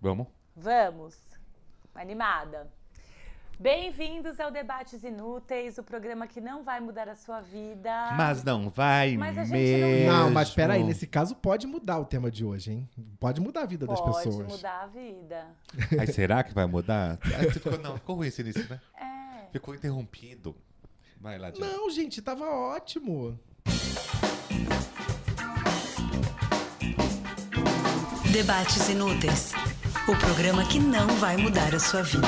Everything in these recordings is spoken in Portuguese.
Vamos? Vamos. Animada. Bem-vindos ao Debates Inúteis, o programa que não vai mudar a sua vida. Mas não vai Mas a gente mesmo. não- Não, mas peraí, nesse caso pode mudar o tema de hoje, hein? Pode mudar a vida das Pode pessoas. mudar a vida. Aí será que vai mudar? Você ficou, não, ficou ruim esse início, né? É. Ficou interrompido. Vai lá. Não, gente, tava ótimo. Debates Inúteis. O programa que não vai mudar a sua vida.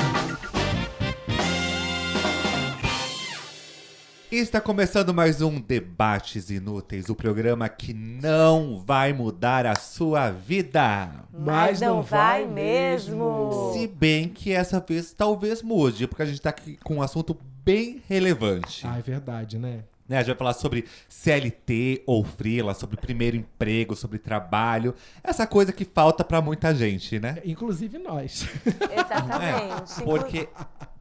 Está começando mais um Debates Inúteis, o programa que não vai mudar a sua vida. Mas não vai mesmo. Se bem que essa vez talvez mude, porque a gente tá aqui com um assunto bem relevante. Ah, é verdade, né? Né, a gente vai falar sobre CLT ou freela, sobre primeiro emprego, sobre trabalho. Essa coisa que falta pra muita gente, né? Inclusive nós. Exatamente. É, porque,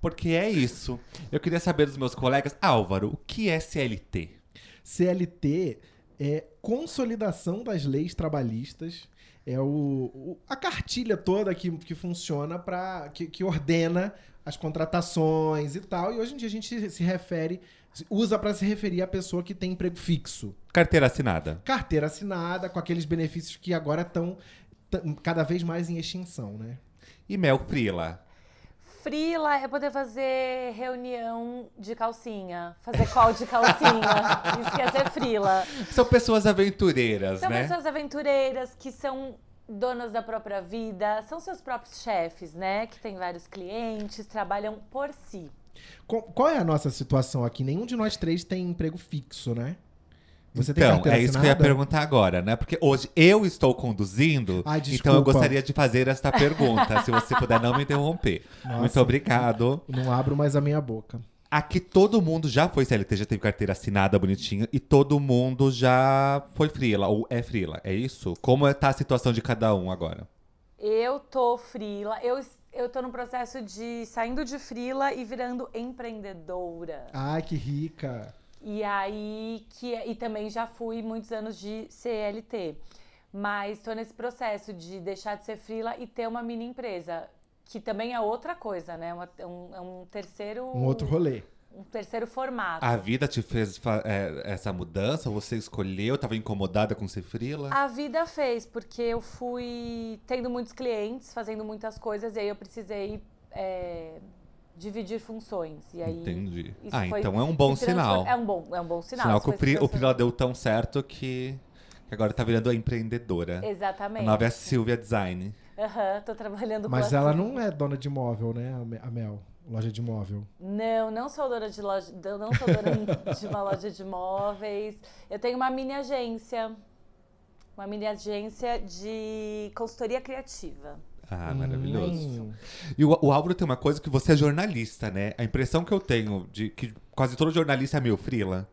porque é isso. Eu queria saber dos meus colegas. Álvaro, o que é CLT? CLT é consolidação das leis trabalhistas. É o, o- a cartilha toda que, que funciona para que, que ordena as contratações e tal. E hoje em dia a gente se refere, usa para se referir à pessoa que tem emprego fixo. Carteira assinada. Carteira assinada, com aqueles benefícios que agora estão cada vez mais em extinção, né? E Mel Frila. Frila é poder fazer reunião de calcinha, fazer call de calcinha. Isso quer ser frila. São pessoas aventureiras, São né? pessoas aventureiras que são donas da própria vida, são seus próprios chefes, né? Que têm vários clientes, trabalham por si. Qual é a nossa situação aqui? Nenhum de nós três tem emprego fixo, né? Você tem então, é isso que eu ia perguntar agora, né? Porque hoje eu estou conduzindo, Ai, então eu gostaria de fazer esta pergunta, se você puder não me interromper. Nossa. Muito obrigado. Não abro mais a minha boca. Aqui todo mundo já foi CLT, já teve carteira assinada bonitinha, e todo mundo já foi frila, ou é frila, é isso? Como é- tá a situação de cada um agora? Eu tô frila, eu, eu tô no processo de saindo de frila e virando empreendedora. Ai, que rica. E aí que e também já fui muitos anos de CLT. Mas estou nesse processo de deixar de ser frila e ter uma mini empresa, que também é outra coisa, né? Uma- é um, é um terceiro Um outro rolê. Um terceiro formato. A vida te fez é, essa mudança? Você escolheu? Tava incomodada com ser frila? A vida fez, porque eu fui tendo muitos clientes, fazendo muitas coisas, e aí eu precisei é, dividir funções. E aí, Entendi. isso Ah, foi- então é um bom sinal. É um bom, é um bom sinal. Sinal que o, fri, o frila deu tão certo que, que agora tá virando a empreendedora. Exatamente. A nova é a Silvia Design. Aham, tô trabalhando com Mas a ela não é dona de imóvel, né, a Mel? Loja de imóvel. Não, não sou dona de loja, eu não sou dona de uma loja de imóveis. Eu tenho uma mini agência. Uma mini agência de consultoria criativa. Ah, maravilhoso. Hum. E o, o Álvaro tem uma coisa que você é jornalista, né? A impressão que eu tenho de que quase todo jornalista é meio frila.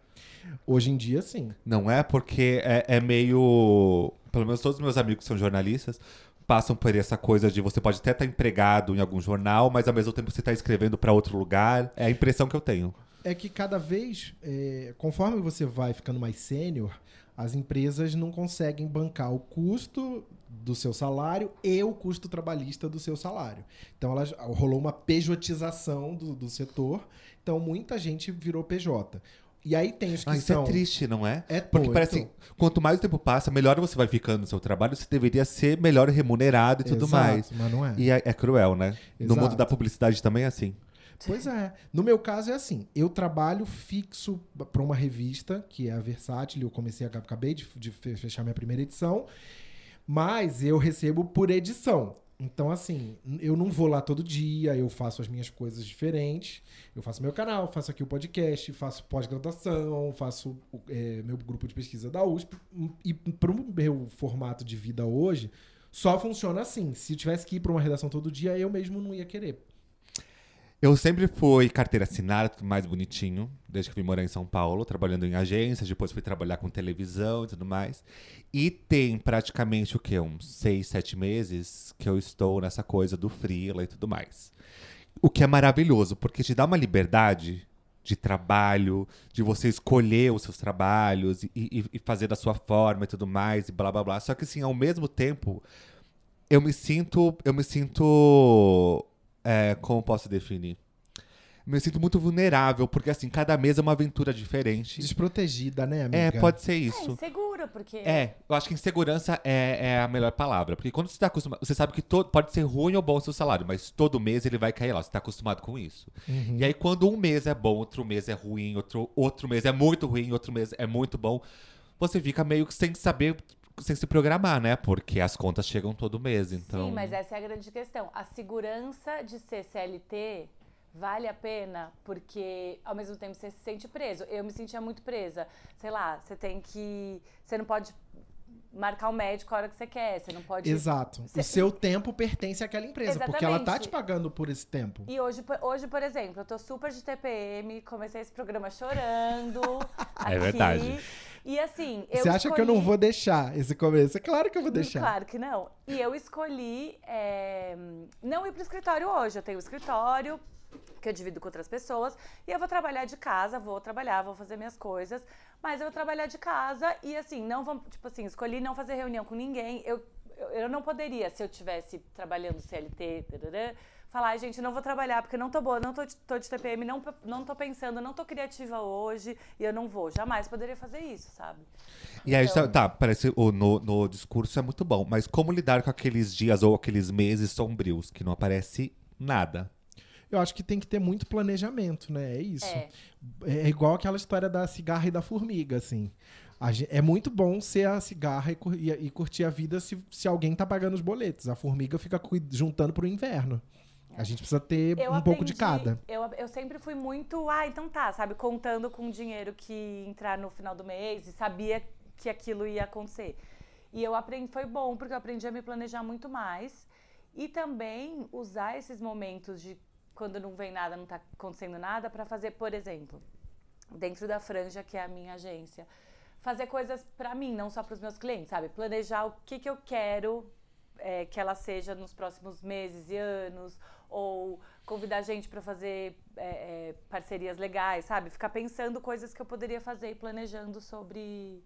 Hoje em dia, sim. Não é porque é, é meio. Pelo menos todos os meus amigos são jornalistas passam por essa coisa de você pode até estar empregado em algum jornal, mas ao mesmo tempo você está escrevendo para outro lugar. É a impressão que eu tenho. É que cada vez, é, conforme você vai ficando mais sênior, as empresas não conseguem bancar o custo do seu salário e o custo trabalhista do seu salário. Então elas, rolou uma pejotização do, do setor, então muita gente virou PJ. E aí tem os que Ah, isso são... é triste, não é? É Porque parece que quanto mais o tempo passa, melhor você vai ficando no seu trabalho, você deveria ser melhor remunerado e tudo Exato, mais. Mas não é. E é, é cruel, né? No Exato. mundo da publicidade também é assim. Pois é. No meu caso é assim, eu trabalho fixo para uma revista, que é a Versátil, eu comecei, a- acabei de, de fe- fechar minha primeira edição, mas eu recebo por edição. Então, assim, eu não vou lá todo dia, eu faço as minhas coisas diferentes. Eu faço meu canal, faço aqui o podcast, faço pós-graduação, faço é, meu grupo de pesquisa da USP. E para o meu formato de vida hoje, só funciona assim. Se eu tivesse que ir para uma redação todo dia, eu mesmo não ia querer. Eu sempre fui carteira assinada, tudo mais bonitinho, desde que vim morar em São Paulo, trabalhando em agências, depois fui trabalhar com televisão e tudo mais. E tem praticamente o quê? Uns seis, sete meses que eu estou nessa coisa do freela e tudo mais. O que é maravilhoso, porque te dá uma liberdade de trabalho, de você escolher os seus trabalhos e, e- e fazer da sua forma e tudo mais, e blá blá blá. Só que assim, ao mesmo tempo, eu me sinto. Eu me sinto. É, como posso definir? Me sinto muito vulnerável, porque assim, cada mês é uma aventura diferente. Desprotegida, né, amiga? É, pode ser É isso. insegura, porque. É, eu acho que insegurança é, é a melhor palavra. Porque quando você tá acostumado. Você sabe que todo, pode ser ruim ou bom o seu salário, mas todo mês ele vai cair lá. Você tá acostumado com isso. Uhum. E aí, quando um mês é bom, outro mês é ruim, outro, outro mês é muito ruim, outro mês é muito bom, você fica meio que sem saber, sem se programar, né? Porque as contas chegam todo mês. Então. Sim, mas essa é a grande questão. A segurança de ser CLT vale a pena porque ao mesmo tempo você se sente preso. Eu me sentia muito presa. Sei lá, você tem que. Você não pode marcar o médico a hora que você quer. Você não pode. Exato. Cê- O seu tempo pertence àquela empresa, porque ela tá Exatamente. te pagando por esse tempo. E hoje, por- hoje, por exemplo, eu tô super de TPM, comecei esse programa chorando. aqui, É verdade. E assim, eu Você acha que eu não escolhi- vou deixar esse começo? É claro que eu vou deixar. Claro que não. E eu escolhi é, não ir pro escritório hoje. Eu tenho um escritório que eu divido com outras pessoas e eu vou trabalhar de casa, vou trabalhar, vou fazer minhas coisas, mas eu vou trabalhar de casa e assim, não vou, tipo assim, escolhi não fazer reunião com ninguém. Eu, eu, eu não poderia, se eu tivesse trabalhando CLT, tarará, falar, "Ai, gente, não vou trabalhar porque não tô boa, não tô, de- tô de TPM, não, não tô pensando, não tô criativa hoje e eu não vou. Jamais poderia fazer isso, sabe? E aí, Então- tá, parece o, no, no discurso é muito bom, mas como lidar com aqueles dias ou aqueles meses sombrios que não aparece nada? Eu acho que tem que ter muito planejamento, né? É isso. É. É igual aquela história da cigarra e da formiga, assim. A gen- é muito bom ser a cigarra e, e- e curtir a vida se, se alguém tá pagando os boletos. A formiga fica juntando pro inverno. A gente precisa ter Eu um pouco de aprendi- cada. Eu, eu sempre fui muito, ah, então tá, sabe, contando com o dinheiro que entrar no final do mês e sabia que aquilo ia acontecer. E eu aprendi, foi bom, porque eu aprendi a me planejar muito mais e também usar esses momentos de quando não vem nada, não tá acontecendo nada, para fazer, por exemplo, dentro da Franja, que é a minha agência, fazer coisas para mim, não só para os meus clientes, sabe? Planejar o que, que eu quero é, que ela seja nos próximos meses e anos, ou convidar gente para fazer é, é, parcerias legais, sabe? Ficar pensando coisas que eu poderia fazer e planejando sobre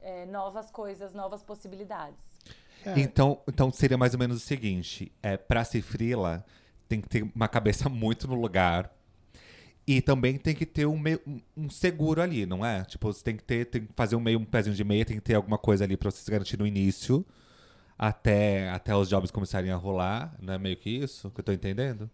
é, novas coisas, novas possibilidades. É. Então, então seria mais ou menos o seguinte: é, pra ser frila, tem que ter uma cabeça muito no lugar. E também tem que ter um, meio- um- seguro ali, não é? Tipo, você tem que ter, tem que fazer um meio um pezinho de meia, tem que ter alguma coisa ali pra você se garantir no início, até, até os jobs começarem a rolar, não é meio que isso que eu tô entendendo?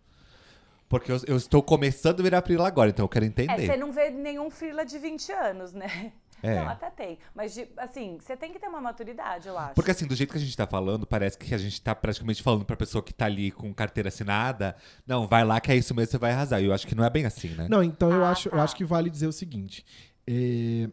Porque eu, eu estou começando a virar frila agora, então eu quero É, entender. você não vê nenhum frila de 20 anos, né? É. Não, até tem. Mas, de- assim, você tem que ter uma maturidade, eu acho. Porque assim, do jeito que a gente tá falando, parece que a gente tá praticamente falando pra pessoa que tá ali com carteira assinada, não, vai lá que é isso mesmo, você vai arrasar. E eu acho que não é bem assim, né? Não, então eu, Ah, acho, eu tá. acho que vale dizer o seguinte. é,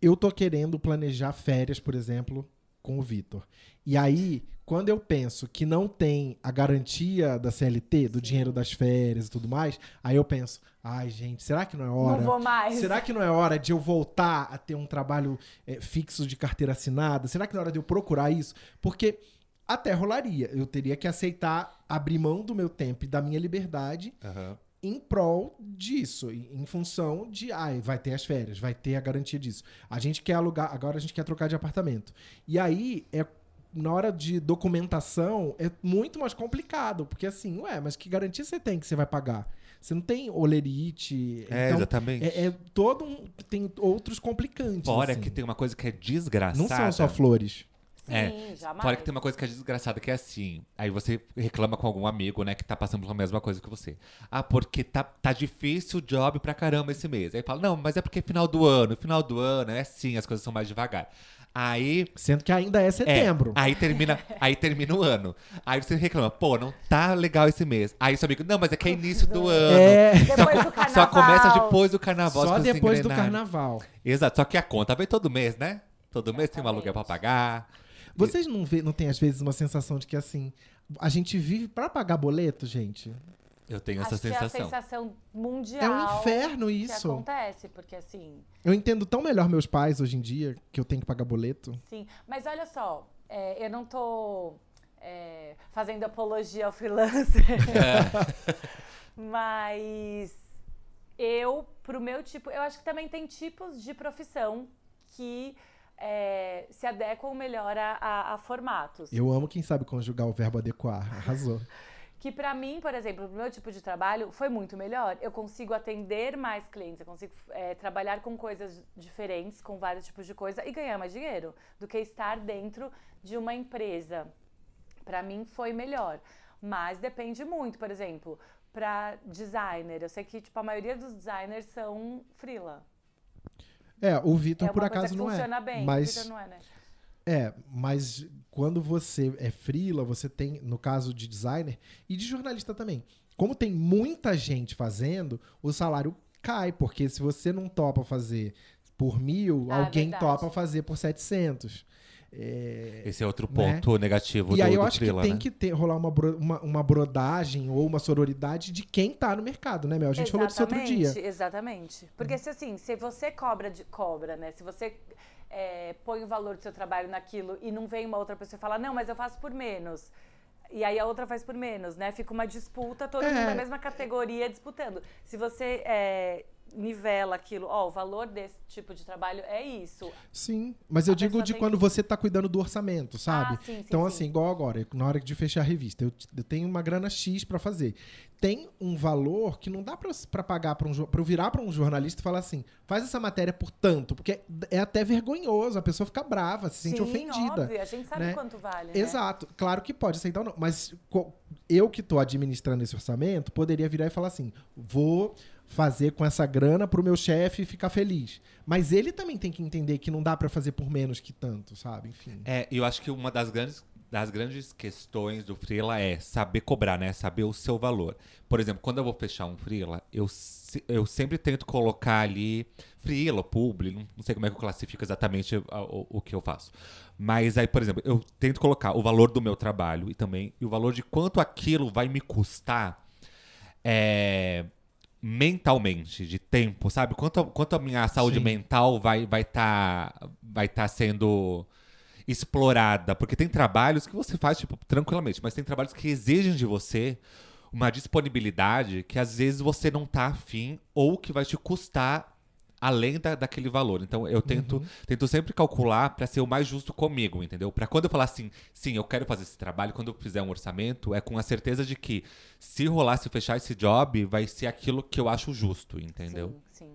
Eu tô querendo planejar férias, por exemplo, com o Vitor. E aí, quando eu penso que não tem a garantia da CLT, do Sim. dinheiro das férias e tudo mais, aí eu penso, ai, gente, será que não é hora? Não vou mais. Será que não é hora de eu voltar a ter um trabalho é, fixo de carteira assinada? Será que não é hora de eu procurar isso? Porque até rolaria. Eu teria que aceitar abrir mão do meu tempo e da minha liberdade Aham. Em prol disso, em função de, ai, vai ter as férias, vai ter a garantia disso. A gente quer alugar, agora a gente quer trocar de apartamento. E aí é na hora de documentação é muito mais complicado, porque assim, ué, mas que garantia você tem que você vai pagar? Você não tem olerite, É, então exatamente. é, é todo um, tem outros complicantes. Fora assim. que tem uma coisa que é desgraçada. não são só flores. Sim, É, jamais. Fora que tem uma coisa que é desgraçada, que é assim. Aí você reclama com algum amigo, né, que tá passando pela mesma coisa que você. Ah, porque tá, tá difícil o job pra caramba esse mês. Aí fala, não, mas é porque é final do ano. Final do ano é assim, as coisas são mais devagar. Aí Sendo que ainda é É, setembro. aí termina, aí termina o ano. Aí você reclama, pô, não tá legal esse mês. Aí seu amigo, não, mas é que é início do ano. É, Depois do carnaval. Só começa depois do carnaval. só depois do carnaval. Exato, só que a conta vem todo mês, né? Todo mês tem um aluguel pra pagar. Vocês não, vê, não têm, às vezes, uma sensação de que, assim, a gente vive pra pagar boleto, gente? Eu tenho essa Acho que é a sensação. sensação mundial. É um inferno que isso. acontece, porque assim, Eu entendo tão melhor meus pais hoje em dia, que eu tenho que pagar boleto. sim. Mas olha só, é, eu não tô é, fazendo apologia ao freelancer. Mas eu, pro meu tipo, eu acho que também tem tipos de profissão que é, se adequam melhor a, a, a formatos. Eu amo quem sabe conjugar o verbo adequar. Arrasou. Que pra mim, por exemplo, pro meu tipo de trabalho, foi muito melhor. Eu consigo atender mais clientes, eu consigo é, trabalhar com coisas diferentes, com vários tipos de coisa e ganhar mais dinheiro do que estar dentro de uma empresa. Pra mim foi melhor. Mas depende muito, por exemplo, pra designer. Eu sei que tipo, a maioria dos designers são freela. É, o Vitor, é por acaso, não funciona é. bem. Mas não é, né? É, mas quando você é freela, você tem, no caso de designer e de jornalista também, como tem muita gente fazendo, o salário cai, porque se você não topa fazer por mil, Ah, alguém verdade. topa fazer por 700. É, Esse é outro ponto negativo e do, aí eu do acho que tem né? que ter, rolar uma, bro- uma, uma brodagem ou uma sororidade de quem tá no mercado, né, Mel? A gente falou disso outro dia. Exatamente, Exatamente. Porque se assim, se você cobra de cobra, né? Se você é, põe o valor do seu trabalho naquilo e não vem uma outra pessoa e fala, não, mas eu faço por menos. E aí a outra faz por menos, né? Fica uma disputa, todo É. mundo da mesma categoria disputando. Se você é, nivela aquilo, ó, o valor desse tipo de trabalho é isso. Sim, mas eu A digo de quando que- você tá cuidando do orçamento, sabe? Ah, sim, sim, então, sim. assim, igual agora, na hora de fechar a revista, eu, eu tenho uma grana X pra fazer. Tem um valor que não dá pra pra pagar pra um pra eu virar pra um jornalista e falar assim, faz essa matéria por tanto, porque é até vergonhoso, a pessoa fica brava, se sente ofendida. Óbvio, a gente sabe né? quanto vale, né? Exato, claro que pode aceitar ou não, mas eu que tô administrando esse orçamento, poderia virar e falar assim: vou fazer com essa grana pro meu chefe ficar feliz. Mas ele também tem que entender que não dá pra fazer por menos que tanto, sabe? Enfim. É, eu acho que uma das grandes, das grandes questões do freela é saber cobrar, né? Saber o seu valor. Por exemplo, quando eu vou fechar um freela, eu, eu sempre tento colocar ali freela, publi, não, não sei como é que eu classifico exatamente a- o, o que eu faço. Mas aí, por exemplo, eu tento colocar o valor do meu trabalho e também e o valor de quanto aquilo vai me custar é, mentalmente, de tempo, sabe? Quanto, quanto a minha saúde Sim. mental vai vai tá, vai tá sendo explorada. Porque tem trabalhos que você faz, tipo, tranquilamente, mas tem trabalhos que exigem de você uma disponibilidade que às vezes você não tá afim ou que vai te custar além da, daquele valor. Então eu tento, tento sempre calcular para ser o mais justo comigo, entendeu? Para quando eu falar assim, sim, eu quero fazer esse trabalho, quando eu fizer um orçamento, é com a certeza de que se rolar, se fechar esse job, vai ser aquilo que eu acho justo, entendeu? Sim, sim.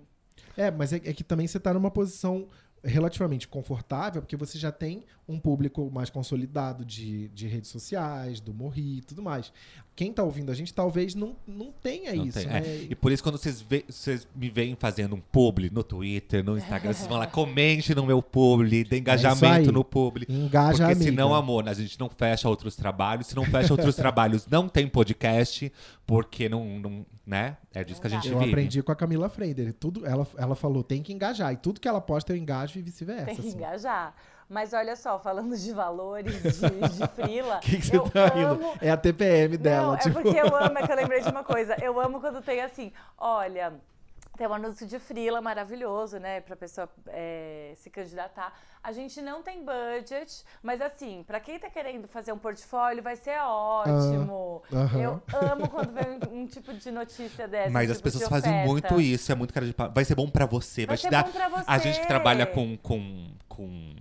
É, mas é, é que também você tá numa posição relativamente confortável, porque você já tem um público mais consolidado de, de redes sociais, do Morri e tudo mais. Quem tá ouvindo a gente talvez não, não tenha Não isso, tem- né? é. E por isso, quando vocês, vê- vocês me veem fazendo um publi no Twitter, no Instagram, vocês vão lá, comente no meu publi, dê É engajamento no publi. Engaja a Porque amiga. senão, amor, a gente não fecha outros trabalhos. Se não fecha outros trabalhos, não tem podcast, porque não, não né? É disso que a gente Eu vive. aprendi com a Camila Freider. Tudo, ela, ela falou, tem que engajar. E tudo que ela posta eu engajo e vice-versa. Tem que assim. engajar. Mas olha só, falando de valores de, de frila, O que, que você eu tá amo... rindo? É a TPM dela. Não, tipo... é porque eu amo, é que eu lembrei de uma coisa. Eu amo quando tem assim, olha, tem um anúncio de frila maravilhoso, né, pra pessoa é, se candidatar. A gente não tem budget, mas assim, pra quem tá querendo fazer um portfólio, vai ser ótimo. Ah, aham. Eu amo quando vem um, um tipo de notícia dessa. Mas um as tipo pessoas fazem muito isso, é muito cara de. Vai ser bom pra você, vai, Vai te dar. bom pra A gente que você. trabalha com, com, com,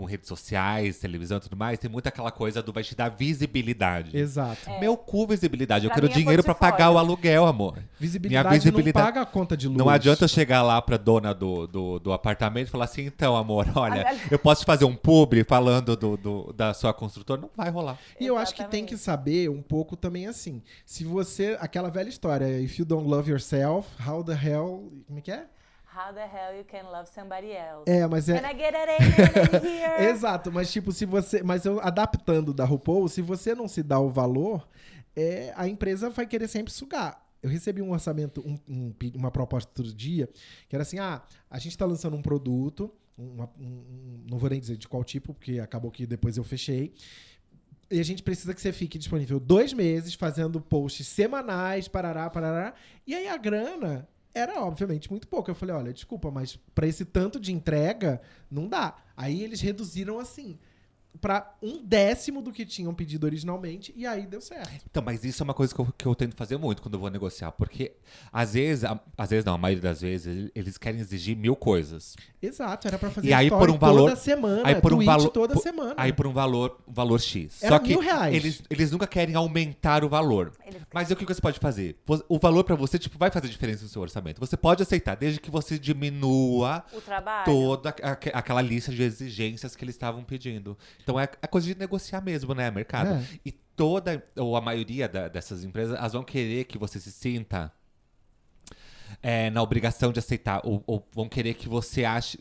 com redes sociais, televisão e tudo mais, tem muito aquela coisa do vai te dar visibilidade. Exato. Meu cu, visibilidade. Eu Pra quero mim é dinheiro pra portfólio. pagar o aluguel, amor. Visibilidade, Minha visibilidade- não paga a conta de luz. Não adianta eu chegar lá pra dona do, do, do apartamento e falar assim, então, amor, olha, eu posso te fazer um publi falando do, do- da sua construtora? Não vai rolar. E eu acho que tem que saber um pouco também assim. Se você. Aquela velha história, if you don't love yourself, how the hell. Como é que é? How the hell you can love somebody else? É, mas é. Can I get it in here? Exato, mas tipo, se você. Mas eu adaptando da RuPaul, se você não se dá o valor, é, a empresa vai querer sempre sugar. Eu recebi um orçamento, um- um uma proposta outro dia, que era assim: ah, a gente tá lançando um produto, uma- um- um- não vou nem dizer de qual tipo, porque acabou que depois eu fechei. E a gente precisa que você fique disponível dois meses fazendo posts semanais, parará, parará. E aí a grana era, obviamente, muito pouco. Eu falei, olha, desculpa, mas pra esse tanto de entrega, não dá. Aí eles reduziram assim. Pra um décimo do que tinham pedido originalmente e aí deu certo. Então, mas isso é uma coisa que eu, que eu tento fazer muito quando eu vou negociar. Porque, às vezes, a- às vezes não, a maioria das vezes, eles querem exigir mil coisas. Exato, era pra fazer E aí, por um valor- toda semana, aí por um valor toda por- semana. Aí por um valor, um valor X. Era Só que mil reais. Eles, eles nunca querem aumentar o valor. Eles- Mas o que você pode fazer? O valor pra você tipo, vai fazer diferença no seu orçamento. Você pode aceitar, desde que você diminua O trabalho. toda a- aque- aquela lista de exigências que eles estavam pedindo. Então é a coisa de negociar mesmo, né, mercado? É. E toda, ou a maioria da- dessas empresas, elas vão querer que você se sinta é, na obrigação de aceitar, ou, ou vão querer que você ache.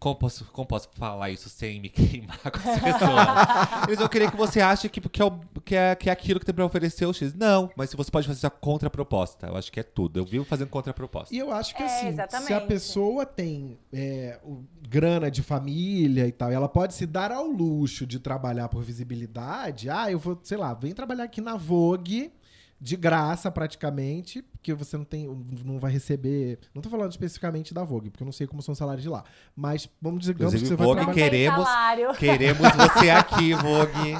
Como posso, como posso falar isso sem me queimar com essa pessoa? Eles vão querer que você ache que, que, é, o- que, é, que é aquilo que tem pra oferecer o X. Não, mas se você pode fazer essa contraproposta. Eu acho que é tudo. Eu vivo fazendo contraproposta. E eu acho que É, assim, se a exatamente. pessoa tem é, o- grana de família e tal, e ela pode se dar ao luxo de trabalhar por visibilidade. Ah, eu vou, sei lá, vem trabalhar aqui na Vogue de graça praticamente, porque você não tem, não vai receber. Não tô falando especificamente da Vogue, porque eu não sei como são os salários de lá. Mas vamos dizer que Inclusive, você vai Vogue tem queremos- salário. Queremos você aqui, Vogue.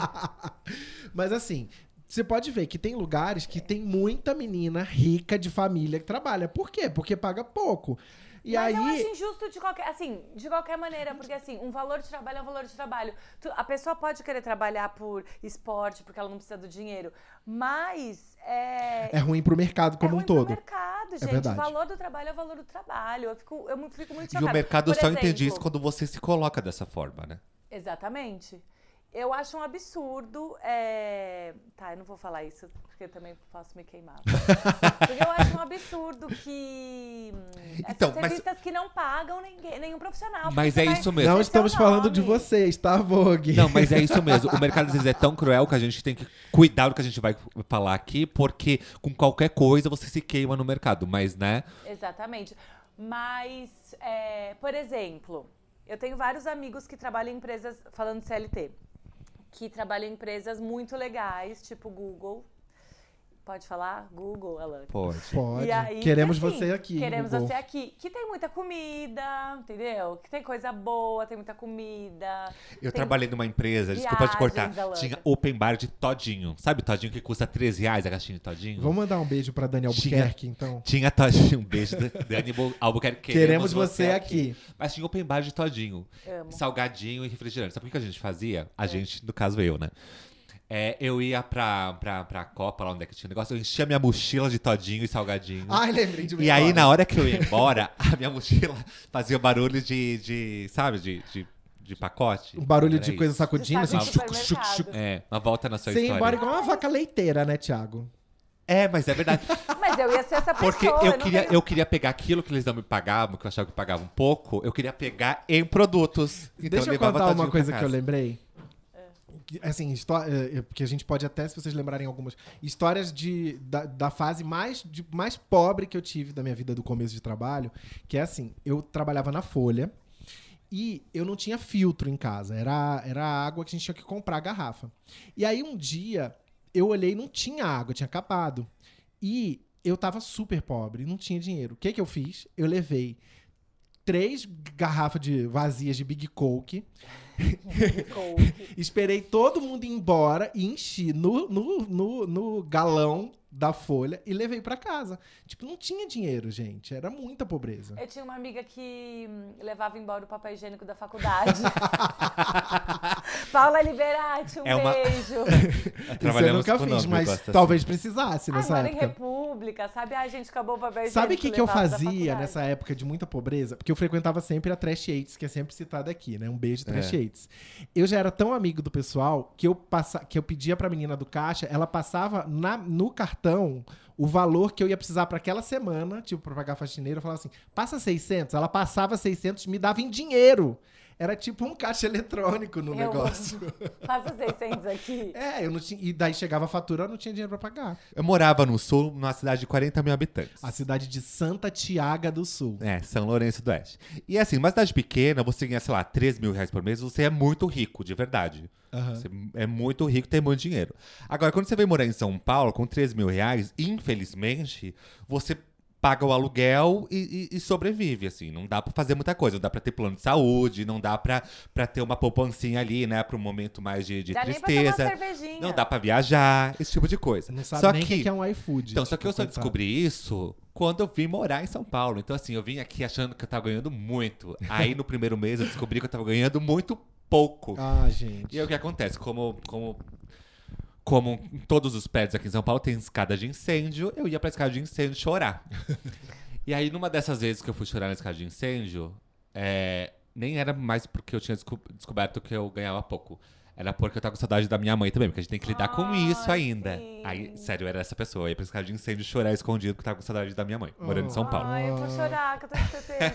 Mas assim, você pode ver que tem lugares que tem muita menina rica de família que trabalha. Por quê? Porque paga pouco. E Mas eu aí. acho injusto de qualquer, assim, de qualquer maneira, porque assim, um valor de trabalho é um valor de trabalho. Tu- a pessoa pode querer trabalhar por esporte, porque ela não precisa do dinheiro, mas é, É ruim pro mercado como é um ruim pro todo. mercado, gente. verdade. o valor do trabalho é o valor do trabalho. Eu fico, eu fico muito E o chocada. mercado Por só entende exemplo- isso quando você se coloca dessa forma, né? Exatamente. Eu acho um absurdo. é, Tá, eu não vou falar isso, porque eu também posso me queimar. porque eu acho um absurdo que. hum, Então, essas mas- revistas que não pagam ninguém, nenhum profissional. Mas é isso mesmo. Não estamos falando de vocês, tá, Vogue? Não, mas é isso mesmo. O mercado às vezes é tão cruel que a gente tem que cuidar do que a gente vai falar aqui, porque com qualquer coisa você se queima no mercado, mas né? Exatamente. Mas, é, por exemplo, eu tenho vários amigos que trabalham em empresas, falando de CLT, que trabalham em empresas muito legais, tipo Google. Pode falar? Google, Alan. Pode. Pode. E aí, Queremos assim, você aqui. Queremos Google. você aqui. Que tem muita comida, entendeu? Que tem coisa boa, tem muita comida. Eu trabalhei numa empresa, desculpa te cortar, Viagens, tinha open bar de todinho. Sabe todinho que custa 13 reais a caixinha de todinho? Vamos mandar um beijo pra Dani Tinha- Albuquerque, então. Tinha todinho. Um beijo, Dani Albuquerque. Queremos, você aqui. Mas tinha open bar de todinho. Amo. Salgadinho e refrigerante. Sabe o que a gente fazia? A gente, no caso eu, né? É, eu ia pra, pra, pra Copa, lá onde é que tinha o negócio, eu enchia minha mochila de todinho e salgadinho. Ai, lembrei de uma e aí, na hora que eu ia embora, a minha mochila fazia barulho de, de sabe, de, de, de pacote. Um barulho Era de isso. coisa sacudindo, assim. Chuc, chuc. É, uma volta na sua Você ia história. embora igual uma vaca leiteira, né, Thiago? É, mas é verdade. Mas eu ia ser essa pessoa. Porque eu não queria, tenho- eu queria pegar aquilo que eles não me pagavam, que eu achava que pagavam pouco, eu queria pegar em produtos. Então, Deixa eu levava contar uma coisa que eu lembrei. Assim, histó- é, é, porque a gente pode até, se vocês lembrarem algumas, histórias de, da, da fase mais, de- mais pobre que eu tive da minha vida do começo de trabalho, que é assim, eu trabalhava na Folha e eu não tinha filtro em casa, era, era água que a gente tinha que comprar a garrafa. E aí um dia eu olhei não tinha água, tinha acabado. E eu tava super pobre, não tinha dinheiro. O que que eu fiz? Eu levei três garrafas de vazias de Big Coke. Esperei todo mundo ir embora e enchi no, no, no, no galão da folha e levei pra casa. Tipo, não tinha dinheiro, gente. Era muita pobreza. Eu tinha uma amiga que hum, levava embora o papel higiênico da faculdade. Paula Liberati, um É uma- beijo. Isso eu nunca fiz, nome, mas assim. talvez precisasse Ai, nessa em época. República, sabe? Ai, gente, acabou o papel higiênico. Sabe o que, que eu fazia nessa época de muita pobreza? Porque eu frequentava sempre a Trash Aids, que é sempre citada aqui, né? Um beijo, Trash É. Aids. Eu já era tão amigo do pessoal que eu, passa... que eu pedia pra menina do caixa, ela passava na... no cartão o valor que eu ia precisar pra aquela semana, tipo, pra pagar faxineira. Eu falava assim, passa 600. Ela passava 600, me dava em dinheiro. Era tipo um caixa eletrônico no Eu negócio. Passa 600 aqui. É, eu não tinha... E daí chegava a fatura, eu não tinha dinheiro pra pagar. Eu morava no sul, numa cidade de 40 mil habitantes. A cidade de Santa Tiaga do Sul. É, São Lourenço do Oeste. E assim, uma cidade pequena, você ganha, sei lá, 3 mil reais por mês, você é muito rico, de verdade. Aham. Você é muito rico, tem muito dinheiro. Agora, quando você vem morar em São Paulo com 3 mil reais, infelizmente, você paga o aluguel e, e- e sobrevive, assim. Não dá pra fazer muita coisa. Não dá pra ter plano de saúde, não dá pra, pra ter uma poupancinha ali, né? Pra um momento mais de, de Dá nem pra tomar tristeza. cervejinha. Não dá pra viajar, esse tipo de coisa. Não sabe só nem que, que é um iFood. Então, só que eu só descobri isso quando eu vim morar em São Paulo. Então, assim, eu vim aqui achando que eu tava ganhando muito. Aí, no primeiro mês, eu descobri que eu tava ganhando muito pouco. Ah, gente. E aí, o que acontece? Como, como, como em todos os prédios aqui em São Paulo tem escada de incêndio, eu ia pra escada de incêndio chorar. e aí, numa dessas vezes que eu fui chorar na escada de incêndio, é, nem era mais porque eu tinha desco- descoberto que eu ganhava pouco. Era porque eu tava com saudade da minha mãe também, porque a gente tem que lidar com Ai, isso ainda. sim. Aí, sério, eu era essa pessoa. Eu ia pra escada de incêndio chorar escondido porque eu tava com saudade da minha mãe, morando em São Paulo. Ai, eu vou chorar, que eu tô de TPM.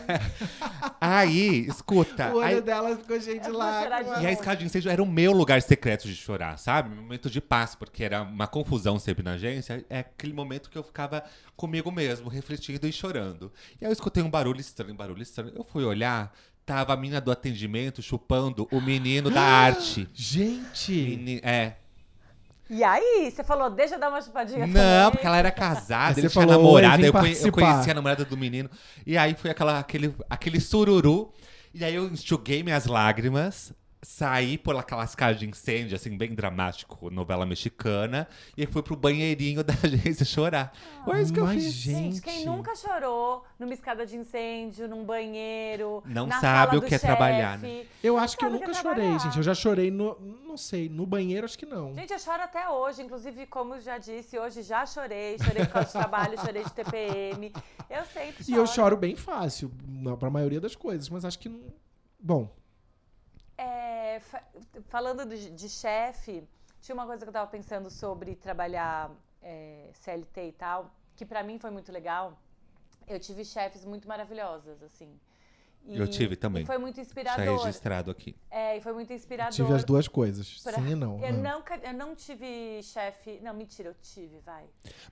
Aí, escuta. O olho aí- dela ficou cheio de lágrimas. E a escada de incêndio era o meu lugar secreto de chorar, sabe? Um momento de paz, porque era uma confusão sempre na agência. É aquele momento que eu ficava comigo mesmo, refletindo e chorando. E aí eu escutei um barulho estranho, um barulho estranho. Eu fui olhar, tava a mina do atendimento chupando o menino da arte. Gente! Meni- é. E aí, você falou, deixa eu dar uma chupadinha Não, também. porque ela era casada, ele tinha falou, namorada, "Oi, vim eu, conhe- eu participar." conheci a namorada do menino. E aí foi aquela, aquele, aquele sururu. E aí eu enxuguei minhas lágrimas, saí por aquelas casas de incêndio, assim, bem dramático, novela mexicana, e fui pro banheirinho da agência chorar. Foi isso que eu fiz. gente. Gente, quem nunca chorou numa escada de incêndio, num banheiro, Não na sabe sala o do que é trabalhar, né? Eu acho que eu sabe que nunca é chorei, trabalhar. gente. Eu já chorei no. Não sei, no banheiro acho que não. Gente, eu choro até hoje. Inclusive, como eu já disse, hoje já chorei. Chorei por causa de trabalho, chorei de TPM. Eu sempre E choro. eu choro bem fácil, pra maioria das coisas, mas acho que não. Bom, Fa- falando de, de chefe, tinha uma coisa que eu tava pensando sobre trabalhar é, CLT e tal, que pra mim foi muito legal. Eu tive chefes muito maravilhosas, assim. E- Eu tive também. E foi muito Já inspirador. registrado aqui. É, e foi muito inspirador. tive as duas coisas. pra- Sim e não. Eu, Ah. nunca, eu não tive chefe. Não, mentira, eu tive, vai.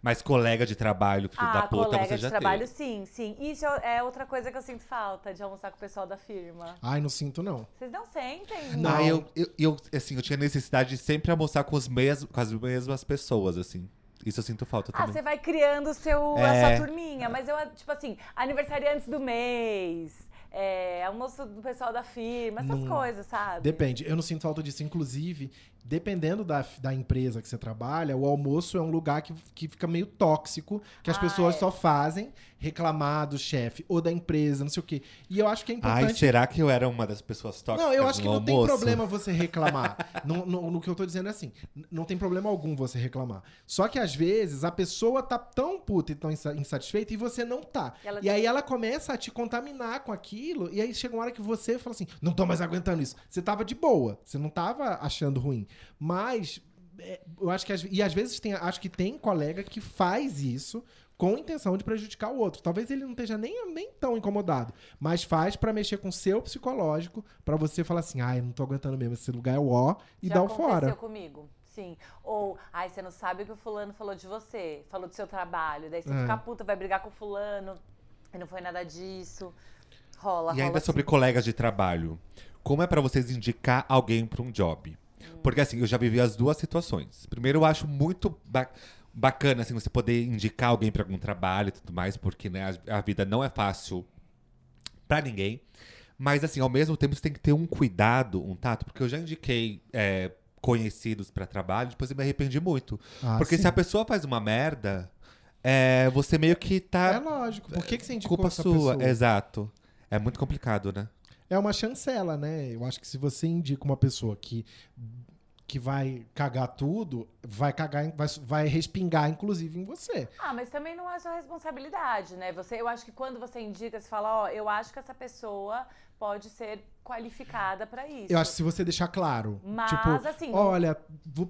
Mas colega de trabalho, filho ah, da puta, colega você de já trabalho, teve. sim, sim. Isso é outra coisa que eu sinto falta de almoçar com o pessoal da firma. Ai, não sinto, não. Vocês não sentem? Não. Ah, eu, eu, eu, assim, eu tinha necessidade de sempre almoçar com, os mesmos, com as mesmas pessoas, assim. Isso eu sinto falta Ah, também. você vai criando o seu, É. a sua turminha. Mas eu, tipo assim, aniversariantes do mês, é, almoço do pessoal da firma, essas Não- coisas, sabe? Depende. Eu não sinto falta disso. Inclusive, dependendo da, da empresa que você trabalha, o almoço é um lugar que, que fica meio tóxico, que as Ah, pessoas é. só fazem reclamar do chefe ou da empresa, não sei o quê. E eu acho que é importante. Ai, será que eu era uma das pessoas tóxicas Não, eu acho que não tem almoço? problema você reclamar. no, no- no que eu tô dizendo é assim, não tem problema algum você reclamar. Só que às vezes a pessoa tá tão puta e tão insa- insatisfeita e você não tá. E ela E aí ela começa a te contaminar com aquilo, e aí chega uma hora que você fala assim, não tô mais aguentando isso. Você tava de boa, você não tava achando ruim. Mas é, eu acho que às, e às vezes tem, acho que tem colega que faz isso com intenção de prejudicar o outro. Talvez ele não esteja nem, nem tão incomodado, mas faz pra mexer com o seu psicológico, pra você falar assim: "Ai, não tô aguentando mesmo, esse lugar é o ó" e Já dá o aconteceu fora. comigo. Sim. Ou, ai, você não sabe o que o fulano falou de você, falou do seu trabalho. Daí você É. fica puta, vai brigar com o fulano. E não foi nada disso. Rola, E rola. ainda assim. sobre colegas de trabalho. Como é pra vocês indicar alguém pra um job? Porque assim, eu já vivi as duas situações. Primeiro, eu acho muito ba- bacana assim você poder indicar alguém pra algum trabalho e tudo mais, porque né, a, a vida não é fácil pra ninguém. Mas assim, ao mesmo tempo você tem que ter um cuidado, um tato, porque eu já indiquei é, conhecidos pra trabalho, depois eu me arrependi muito. Ah, porque sim. se a pessoa faz uma merda, é, você meio que tá É lógico. Por que, que você indicou culpa essa sua, pessoa? exato. É muito complicado, né? É uma chancela, né? Eu acho que se você indica uma pessoa que, que vai cagar tudo, vai cagar, vai, vai respingar, inclusive, em você. Ah, mas também não é sua responsabilidade, né? Você, eu acho que quando você indica, você fala, ó, eu acho que essa pessoa pode ser qualificada pra isso. Eu acho que se você deixar claro. Mas, tipo, assim, olha,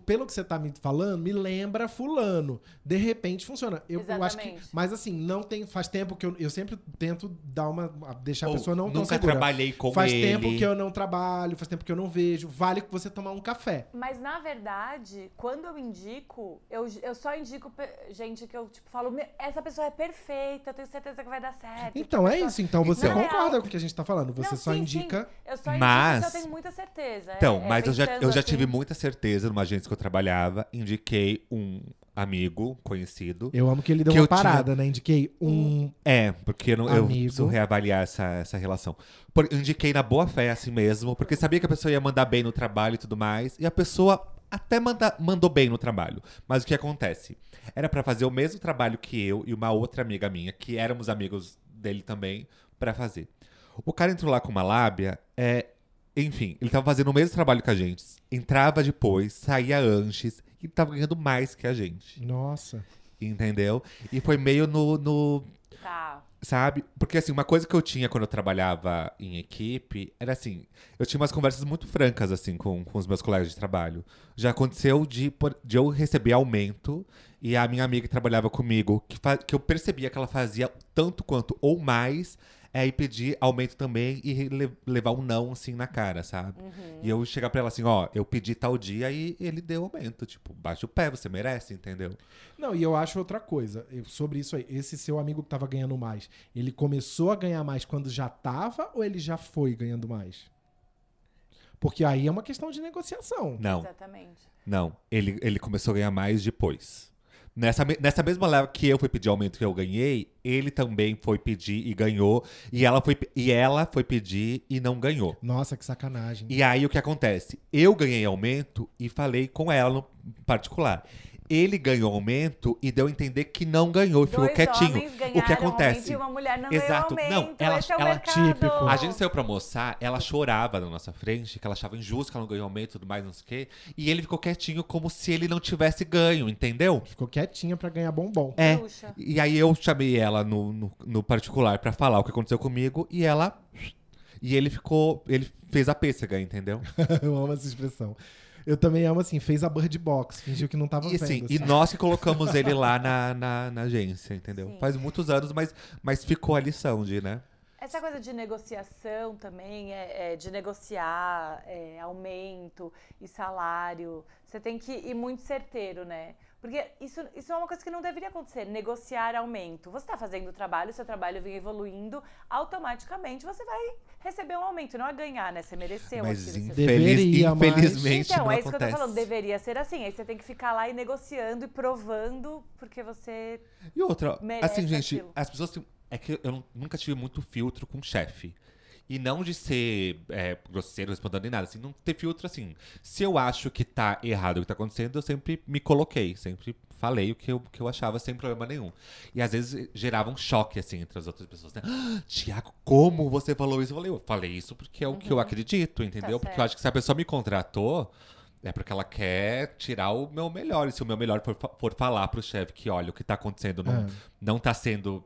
pelo que você tá me falando, me lembra fulano. De repente funciona. Eu, eu acho que. Mas assim, não tem. Faz tempo que eu, eu sempre tento dar uma. deixar a Ou pessoa não tão nunca segura. trabalhei com Faz ele. tempo que eu não trabalho, faz tempo que eu não vejo. Vale que você tomar um café. Mas, na verdade, quando eu indico, eu, eu só indico gente que eu, tipo, falo, "Me- essa pessoa é perfeita, eu tenho certeza que vai dar certo. Então que a é pessoa- isso. Então você Não, é concorda real. com o que a gente tá falando. Você Não, só sim, indica. sim. Eu só indico Mas- eu tenho muita certeza. Então, É- é mas eu já, eu já assim, tive muita certeza numa agência que eu trabalhava, indiquei um amigo, conhecido. Eu amo que ele deu Que uma eu tinha- parada, né? Indiquei um. É, porque eu, não, eu preciso reavaliar essa, essa relação. Por, eu indiquei na boa fé assim mesmo, porque sabia que a pessoa ia mandar bem no trabalho e tudo mais. E a pessoa até manda, mandou bem no trabalho. Mas o que acontece? Era pra fazer o mesmo trabalho que eu e uma outra amiga minha, que éramos amigos dele também, pra fazer. O cara entrou lá com uma lábia, é, enfim, ele tava fazendo o mesmo trabalho que a gente. Entrava depois, saía antes e tava ganhando mais que a gente. Nossa. Entendeu? E foi meio no, no Tá. Sabe? Porque assim, uma coisa que eu tinha quando eu trabalhava em equipe era assim, eu tinha umas conversas muito francas assim com, com os meus colegas de trabalho. Já aconteceu de, de eu receber aumento e a minha amiga que trabalhava comigo, que, que eu percebia que ela fazia tanto quanto ou mais, é, e pedir aumento também e le- levar um não assim na cara, sabe? E eu chegar pra ela assim, ó, eu pedi tal dia e ele deu aumento. Tipo, baixa o pé, você merece, entendeu? Não, e eu acho outra coisa. eu- sobre isso aí, esse seu amigo que tava ganhando mais, ele começou a ganhar mais quando já tava ou ele já foi ganhando mais? Porque aí é uma questão de negociação. Não. Exatamente. Não, ele, ele começou a ganhar mais depois. Nessa, nessa mesma leva que eu fui pedir aumento que eu ganhei, ele também foi pedir e ganhou. E ela foi, e ela foi pedir e não ganhou. Nossa, que sacanagem. E aí o que acontece? Eu ganhei aumento e falei com ela no particular. Ele ganhou aumento e deu a entender que não ganhou, ficou Dois quietinho. O que acontece? e uma mulher não Exato. ganhou Não, aumento. ela- Esse é o ela-. Típico. A gente saiu pra almoçar, ela chorava na nossa frente, que ela achava injusto que ela não ganhou aumento e tudo mais, não sei o quê. E ele ficou quietinho como se ele não tivesse ganho, entendeu? Ficou quietinha pra ganhar bombom. É. Puxa. E aí eu chamei ela no, no, no particular pra falar o que aconteceu comigo e ela. E ele ficou. Ele fez a pêssega, entendeu? eu amo essa expressão. Eu também amo assim, fez a bird box, fingiu que não tava E assim, vendo. e assim. nós que colocamos ele lá na, na, na agência, entendeu? Sim. Faz muitos anos, mas, mas ficou a lição de, né? Essa coisa de negociação também, é, é de negociar é, aumento e salário, você tem que ir muito certeiro, né? Porque isso, isso é uma coisa que não deveria acontecer, negociar aumento. Você está fazendo o trabalho, seu trabalho vem evoluindo, automaticamente você vai receber um aumento, não é ganhar, né? Você mereceu Mas aquilo. infeliz, Deveria, mas- infelizmente Então, não é isso que eu tô acontece. falando, deveria ser assim. Aí você tem que ficar lá e negociando e provando, porque você E outra, assim, gente, aquilo. as pessoas têm. É que eu nu- nunca tive muito filtro com chefe. E não de ser é, grosseiro, respondendo nem nada. Assim, não ter filtro assim. Se eu acho que tá errado o que tá acontecendo, eu sempre me coloquei, sempre falei o que eu, que eu achava sem problema nenhum. E às vezes gerava um choque, assim, entre as outras pessoas, né? Ah, Tiago, como você falou isso? Eu falei, eu falei isso porque é o que eu acredito, entendeu? porque eu acho que se a pessoa me contratou, é porque ela quer tirar o meu melhor. E se o meu melhor for, for falar pro chefe que, olha, o que tá acontecendo não, É. não tá sendo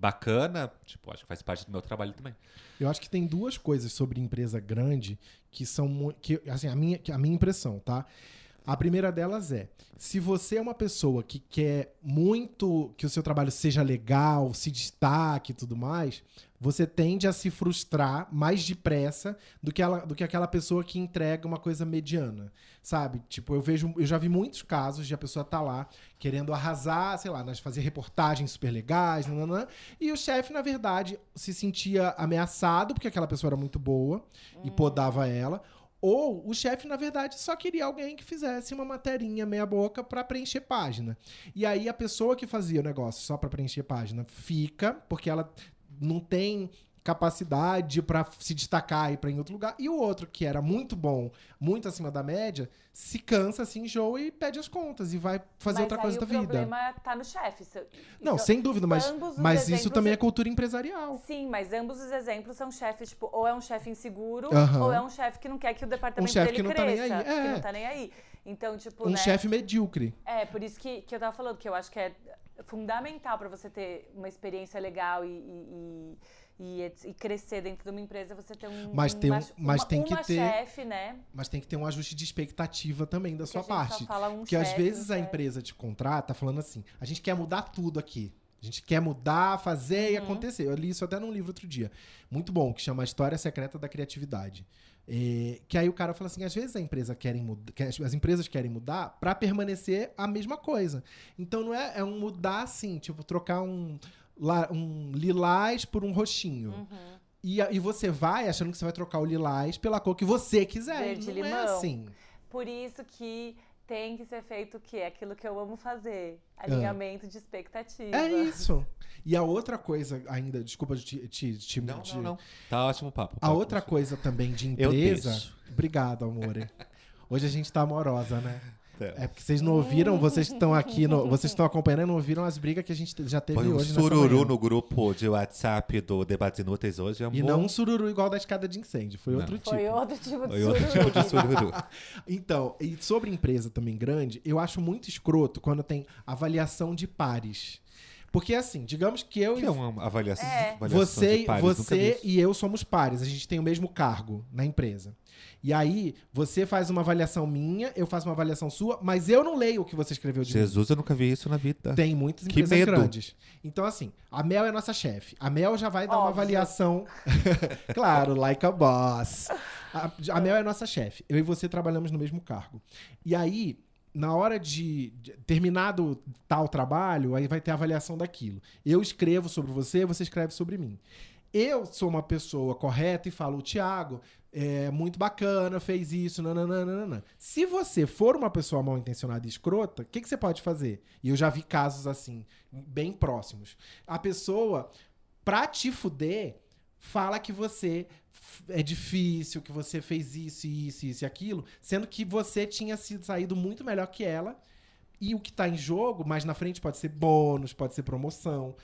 bacana, tipo, acho que faz parte do meu trabalho também. Eu acho que tem duas coisas sobre empresa grande que são que assim a minha a minha impressão, tá? A primeira delas é, se você é uma pessoa que quer muito que o seu trabalho seja legal, se destaque e tudo mais, você tende a se frustrar mais depressa do que, ela, do que aquela pessoa que entrega uma coisa mediana, sabe? Tipo, eu vejo, eu já vi muitos casos de a pessoa tá lá querendo arrasar, sei lá, fazer reportagens super legais, nananã, e o chefe, na verdade, se sentia ameaçado porque aquela pessoa era muito boa e podava ela. Ou o chefe, na verdade, só queria alguém que fizesse uma materinha meia boca pra preencher página. E aí a pessoa que fazia o negócio só pra preencher página fica, porque ela não tem capacidade pra se destacar e ir pra em outro lugar. E o outro, que era muito bom, muito acima da média, se cansa, se enjoa e pede as contas e vai fazer Mas outra aí coisa o da vida. problema tá no chefe. Não, sem dúvida, mas, mas isso também é- é cultura empresarial. Sim, mas ambos os exemplos são chefes, tipo, ou é um chefe inseguro, Aham. ou é um chefe que não quer que o departamento Um dele que não tá cresça. aí, Que é. não tá nem aí. Então, tipo, Um né? chefe medíocre. É, por isso que, que eu tava falando, que eu acho que é fundamental pra você ter uma experiência legal e, e, e, e crescer dentro de uma empresa, você ter um. Mas tem um- uma, mas uma- tem que uma ter- chefe, né? Mas tem que ter um ajuste de expectativa também da Que sua gente só parte. fala um Porque às vezes um a chefe. empresa te contrata falando assim: a gente quer mudar tudo aqui. A gente quer mudar, fazer e Uhum. acontecer. Eu li isso até num livro outro dia. Muito bom, que chama A História Secreta da Criatividade. É, que aí o cara fala assim: às vezes a empresa querem mudar, as empresas querem mudar para permanecer a mesma coisa. Então não é, é um mudar assim, tipo, trocar um, um lilás por um roxinho. Uhum. E, e você vai achando que você vai trocar o lilás pela cor que você quiser. Verde não é limão. assim. Por isso que tem que ser feito o quê? Aquilo que eu amo fazer. Alinhamento de expectativa. É isso. E a outra coisa ainda, desculpa te, te, te, Não, não, não. Tá ótimo o papo. A Pode outra coisa também de Eu empresa. deixo. Obrigado, amore. Hoje a gente tá amorosa, né? É porque vocês não ouviram, vocês que estão aqui, no- vocês estão acompanhando e não ouviram as brigas que a gente já teve Foi um hoje sururu manhã. no grupo de WhatsApp do Debates Inúteis hoje, amor. E não um sururu igual da escada de incêndio, foi Não. outro tipo. Foi outro tipo de Foi outro tipo de sururu. sururu. Então, e sobre empresa também grande, eu acho muito escroto quando tem avaliação de pares. Porque assim, digamos que eu que é uma avaliação, É. avaliação você, de pares, você e eu somos pares, a gente tem o mesmo cargo na empresa. E aí, você faz uma avaliação minha, eu faço uma avaliação sua, mas eu não leio o que você escreveu de mim. Jesus, eu nunca vi isso na vida. Tem muitas Que empresas medo. grandes. Então, assim, a Mel é nossa chefe. A Mel já vai dar uma Óbvio. avaliação. claro, like a boss. A, a Mel é nossa chefe. Eu e você trabalhamos no mesmo cargo. E aí, na hora de, de terminado tal trabalho, aí vai ter a avaliação daquilo. Eu escrevo sobre você, você escreve sobre mim. Eu sou uma pessoa correta e falo, Tiago, é muito bacana, fez isso, nananana. Se você for uma pessoa mal intencionada e escrota, o que, que você pode fazer? E eu já vi casos assim, bem próximos. A pessoa, pra te fuder, fala que você é difícil, que você fez isso, isso, isso e aquilo, sendo que você tinha sido saído muito melhor que ela. E o que tá em jogo, mais na frente, pode ser bônus, pode ser promoção.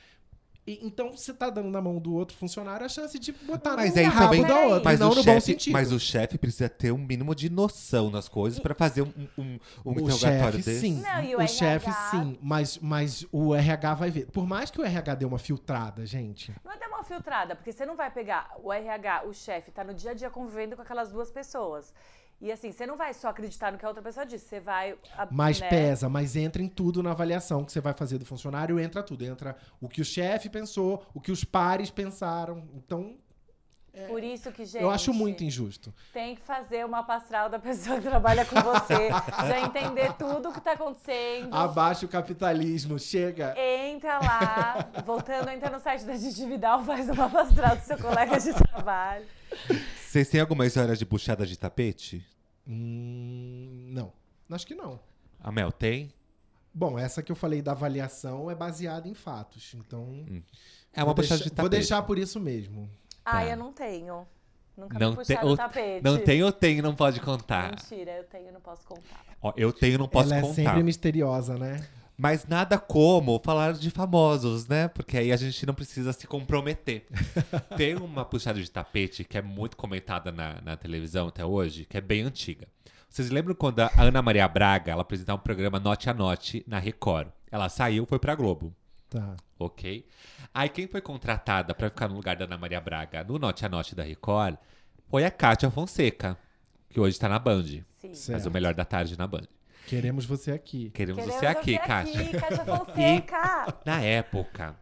E- então você tá dando na mão do outro funcionário a chance de botar Mas no aí rabo também- da outra, Mas, não o no bom chefe, sentido. mas o chefe precisa ter um mínimo de noção nas coisas pra fazer um, um, um o interrogatório chefe, desse. sim. Não, o o chefe, RH? sim. Mas, mas o RH vai ver. Por mais que o RH dê uma filtrada, gente. Não é dar uma filtrada, porque você não vai pegar o RH, o chefe, tá no dia a dia convivendo com aquelas duas pessoas. E assim, você não vai só acreditar no que a outra pessoa disse, você vai. a- Mas né? pesa, mas entra em tudo na avaliação que você vai fazer do funcionário, entra tudo. Entra o que o chefe pensou, o que os pares pensaram. Então, Por isso que, gente. eu acho muito injusto. Tem que fazer uma pastral da pessoa que trabalha com você, já entender tudo o que tá acontecendo. Abaixa o capitalismo, chega. Entra lá, voltando, entra no site da Didi Vidal, faz uma pastral do seu colega de trabalho. Vocês têm alguma história de buchada de tapete? Hum, não. Acho que não. A Mel tem? Bom, essa que eu falei da avaliação é baseada em fatos. Então. É uma deixar, de tapete. vou deixar por isso mesmo. Ai, eu não tenho. Nunca Não me puxaram ou- o tapete. não tem ou tem, não pode contar. Mentira, eu tenho, não posso contar. Ó, eu tenho, não posso Ela é contar. sempre misteriosa, né? Mas nada como falar de famosos, né? Porque aí a gente não precisa se comprometer. Tem uma puxada de tapete que é muito comentada na, na televisão até hoje, que é bem antiga. Vocês lembram quando a Ana Maria Braga ela apresentava um programa Note a Note na Record? Ela saiu, foi pra Globo. Tá. Ok? Aí quem foi contratada pra ficar no lugar da Ana Maria Braga no Note a Note da Record foi a Kátia Fonseca, que hoje tá na Band. Sim. Faz o melhor da tarde na Band. Queremos você aqui. Queremos, Queremos você aqui, Kátia. aqui, Kátia Fonseca. Na época,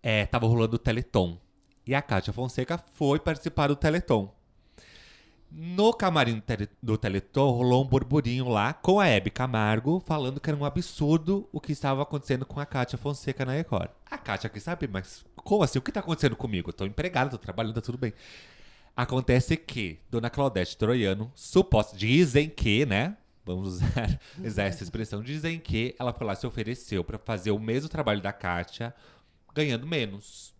é, tava rolando o Teleton. E a Kátia Fonseca foi participar do Teleton. No camarim do, tele, do Teleton rolou um burburinho lá com a Hebe Camargo falando que era um absurdo o que estava acontecendo com a Kátia Fonseca na Record. A Kátia quis saber, mas como assim? O que tá acontecendo comigo? Eu tô empregada, tô trabalhando, tá tudo bem. Acontece que Dona Claudete Troiano, suposto, dizem que, né? Vamos usar, usar essa expressão. Dizem que ela foi lá e se ofereceu pra fazer o mesmo trabalho da Kátia, ganhando menos.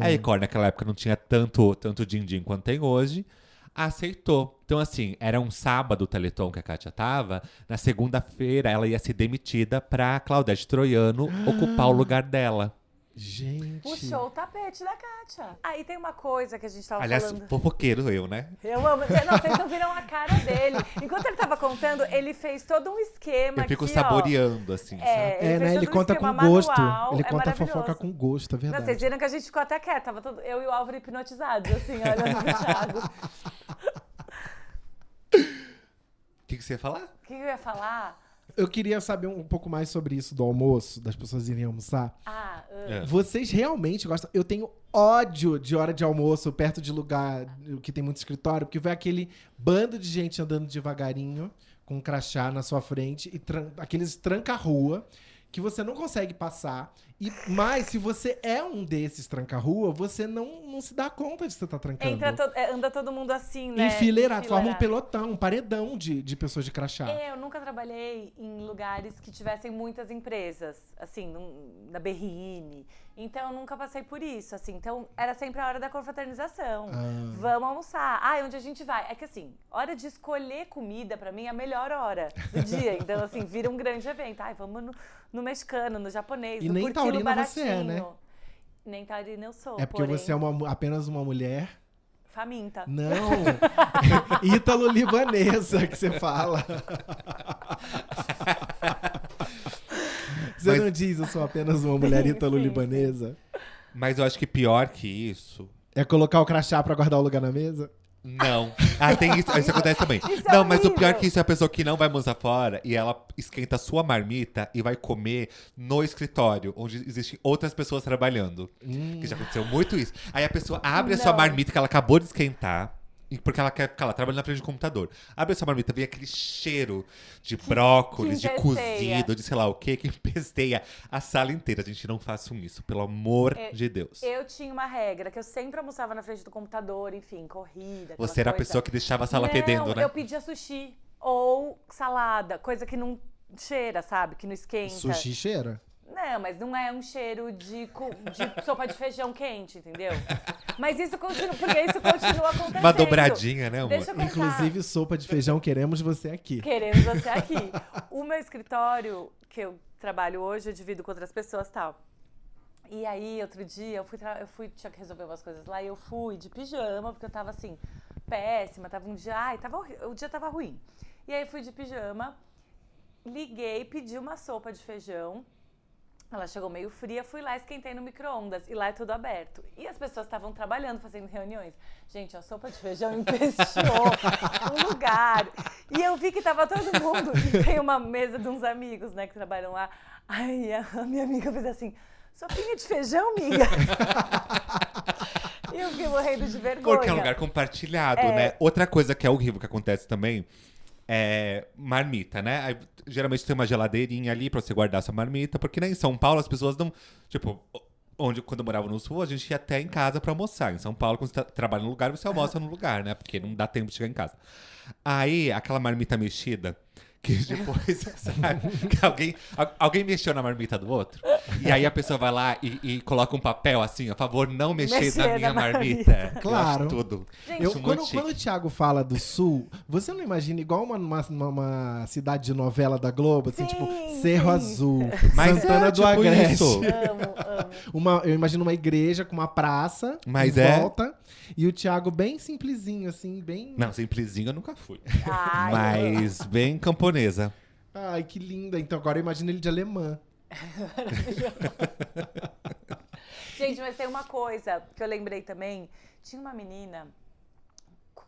A Record naquela época não tinha tanto, tanto din-din quanto tem hoje. Aceitou. Então, assim, era um sábado o Teleton que a Kátia tava. Na segunda-feira ela ia ser demitida pra Claudete Troiano ocupar o lugar dela. Gente. Puxou o tapete da Kátia. Aí tem uma coisa que a gente tava Aliás, falando. fofoqueiro eu, né? Eu amo. Não, vocês não viram a cara dele. Enquanto ele tava contando, ele fez todo um esquema Eu fico aqui, ó. saboreando, assim, sabe? É, É, fez né? Ele um conta com gosto. manual, Ele é conta fofoca com gosto, é Não, verdade. vocês viram que a gente ficou até quieta. Tava todo- eu e o Álvaro hipnotizados, assim, olhando pro Thiago. O que, que você ia falar? O que eu ia falar? Eu queria saber um pouco mais sobre isso do almoço, das pessoas irem almoçar. Ah, ah, É. Vocês realmente gostam? Eu tenho ódio de hora de almoço perto de lugar que tem muito escritório, porque vai aquele bando de gente andando devagarinho, com um crachá na sua frente, e tran- aqueles tranca-rua, que você não consegue passar. E, mas se você é um desses tranca-rua, você não, não se dá conta de você estar trancando. Entra to- é, anda todo mundo assim, né? Enfileirado, forma um Enfileirado. pelotão, um paredão de, de pessoas de crachá. É, eu nunca trabalhei em lugares que tivessem muitas empresas, assim, num- na Berrine. Então, eu nunca passei por isso, assim. Então, era sempre a hora da confraternização. Ah. Vamos almoçar. Ah, onde a gente vai? É que, assim, hora de escolher comida, pra mim, é a melhor hora do dia. Então, assim, vira um grande evento. Ai, vamos no, no mexicano, no japonês, E no nem taurina você é, baratinho. né? Nem taurina eu sou, É porque porém, você é uma apenas uma mulher. faminta. Não! Ítalo-libanesa que você fala. Você Mas- não diz eu sou apenas uma mulher Sim, ítalo-libanesa? Mas eu acho que pior que isso. É colocar o crachá pra guardar o lugar na mesa? Não. Ah, tem isso. Isso acontece também. Isso é não, mas o pior que isso é a pessoa que não vai almoçar fora e ela esquenta a sua marmita e vai comer no escritório, onde existem outras pessoas trabalhando. Que já aconteceu muito isso. Aí a pessoa abre a sua Não. marmita que ela acabou de esquentar. Porque ela quer ficar lá trabalhando na frente do computador. Abre a sua marmita, vem aquele cheiro de brócolis, de cozido, de sei lá o que, que empesteia a sala inteira. Gente, não façam isso, pelo amor É, de Deus. Eu tinha uma regra, que eu sempre almoçava na frente do computador, enfim, corrida. Você era a coisa. pessoa que deixava a sala não, fedendo, né? eu pedia sushi ou salada, coisa que não cheira, sabe? Que não esquenta. Sushi cheira. Não, mas não é um cheiro de, de sopa de feijão quente, entendeu? Mas isso continua, porque isso continua acontecendo. Uma dobradinha, né, amor? Deixa eu contar. Inclusive, sopa de feijão, queremos você aqui. Queremos você aqui. O meu escritório, que eu trabalho hoje, eu divido com outras pessoas e tal. E aí, outro dia, eu fui, eu fui, tinha que resolver umas coisas lá, e eu fui de pijama, porque eu tava assim, péssima, tava um dia, ai, tava, o dia tava ruim. E aí, fui de pijama, liguei, pedi uma sopa de feijão, ela chegou meio fria, fui lá, esquentei no micro-ondas. E lá é tudo aberto. E as pessoas estavam trabalhando, fazendo reuniões. Gente, a sopa de feijão empesteou o lugar. E eu vi que tava todo mundo. E tem uma mesa de uns amigos, né, que trabalham lá. Aí a minha amiga fez assim: sopinha de feijão, amiga? e eu fiquei morrendo de vergonha. Porque é um lugar compartilhado, É. né? Outra coisa que é horrível que acontece também é marmita, né? Geralmente tem uma geladeirinha ali pra você guardar sua marmita, porque né, em São Paulo as pessoas não. Tipo, onde quando eu morava no sul, a gente ia até em casa pra almoçar. Em São Paulo, quando você tá- trabalha no lugar, você almoça no lugar, né? Porque não dá tempo de chegar em casa. Aí, aquela marmita mexida. Que depois, sabe? Que alguém, al- alguém mexeu na marmita do outro. E aí a pessoa vai lá e, e coloca um papel assim, a favor, não mexer, Mexer na na minha marmita. marmita. Claro. Eu tudo. Gente, Eu, quando, quando o. Thiago fala do sul, você não imagina igual uma, uma, uma- cidade de novela da Globo, assim, Sim, tipo Cerro sim. Azul, Mas Santana é, do tipo Agreste. isso. Amo, amo. Uma, eu imagino uma igreja com uma praça Mas em é. volta. E o Thiago bem simplesinho, assim, bem. Não, simplesinho eu nunca fui. Ai, Mas bem camponesa. Ai, que linda. Então agora imagina ele de alemã. Gente, mas tem uma coisa que eu lembrei também. Tinha uma menina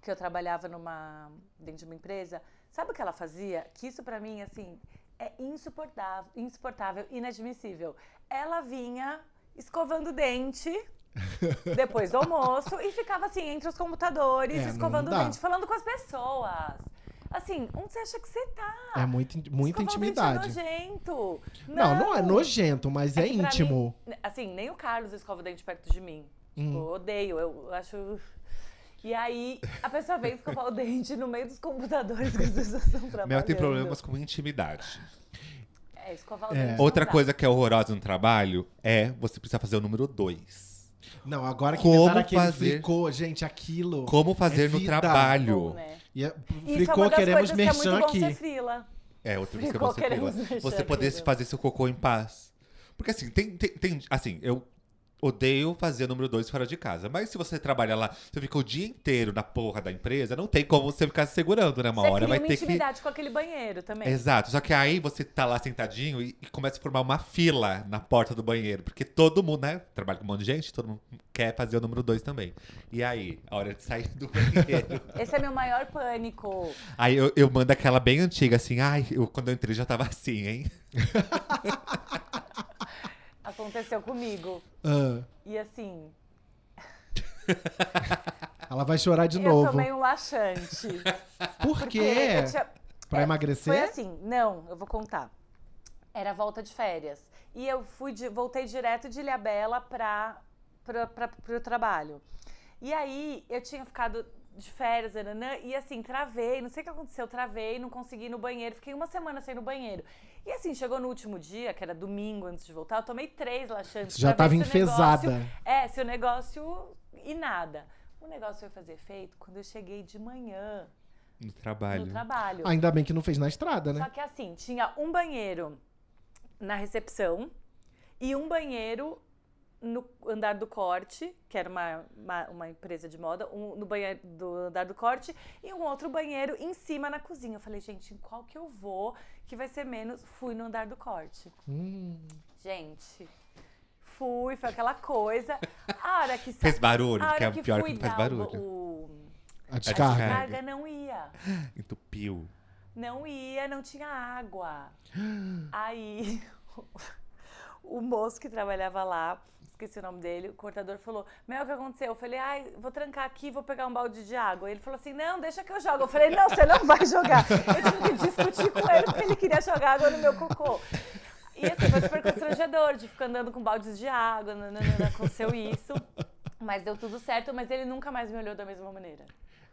que eu trabalhava numa dentro de uma empresa. Sabe o que ela fazia? Que isso pra mim, assim, é insuportável, insuportável, inadmissível. Ela vinha escovando o dente depois do almoço e ficava assim entre os computadores, É, escovando o dente, falando com as pessoas. Assim, onde você acha que você tá? É muito, muita o dente intimidade. É nojento. Não, não é nojento, mas é, pra íntimo. mim, assim, nem o Carlos escova o dente perto de mim. Hum. Tipo, eu odeio, eu acho. E aí, a pessoa vem escovar o dente no meio dos computadores que as pessoas estão trabalhando. Mel tem problemas com intimidade. É, escovar o É. dente. não Outra coisa que é horrorosa no trabalho é você precisa fazer o número dois. Não, agora que Como aquele fazer- fricô, gente, aquilo. Como fazer É no trabalho. Bom, né? E é- Isso é fricô, das queremos coisas que é merchan aqui. ser frila. É, outra vez que Ficou você mexer Você poder fazer seu cocô em paz. Porque assim, tem, tem, tem- assim, eu odeio fazer o número dois fora de casa. Mas se você trabalha lá, você fica o dia inteiro na porra da empresa, não tem como você ficar se segurando, né? Uma Você hora vai uma ter que. intimidade com aquele banheiro também. Exato. Só que aí você tá lá sentadinho e, e começa a formar uma fila na porta do banheiro. Porque todo mundo, né? Trabalha com um monte de gente, todo mundo quer fazer o número dois também. E aí, a hora de sair do banheiro. Esse é meu maior pânico. aí eu, eu mando aquela bem antiga, assim, ai, eu, quando eu entrei já tava assim, hein? Aconteceu comigo. Ah, E assim, ela vai chorar de eu novo. tomei um laxante. Por quê? eu tinha- Pra É, emagrecer? Foi assim, não, eu vou contar. Era volta de férias. E eu fui de- voltei direto de Ilhabela para o trabalho. E aí eu tinha ficado de férias, nananã, e assim, travei, não sei o que aconteceu, travei, não consegui ir no banheiro, fiquei uma semana sem ir no banheiro. E assim, chegou no último dia, que era domingo antes de voltar, eu tomei três laxantes. Você já tava o negócio- enfesada. é, se o negócio. E nada. O negócio foi fazer efeito quando eu cheguei de manhã No trabalho. no trabalho. Ainda bem que não fez na estrada, né? Só que assim, tinha um banheiro na recepção e um banheiro no andar do corte, que era uma, uma, uma empresa de moda, um, no banheiro do andar do corte, e um outro banheiro em cima na cozinha. Eu falei, gente, em qual que eu vou que vai ser menos? Fui no andar do corte. Hum. Gente, fui, foi aquela coisa. A hora que sa- Fez barulho, a que é o pior fui que não faz barulho. o A descarga. descarga. carga não ia. Entupiu. Não ia, não tinha água. Aí, o moço que trabalhava lá, esqueci o nome dele, o cortador falou: Mel, o que aconteceu? Eu falei: ai, vou trancar aqui, vou pegar um balde de água. Ele falou assim: não, deixa que eu jogo. Eu falei: não, você não vai jogar. Eu tive que discutir com ele porque ele queria jogar água no meu cocô. E assim, foi super constrangedor de ficar andando com baldes de água, nananana, aconteceu isso. Mas deu tudo certo, mas ele nunca mais me olhou da mesma maneira.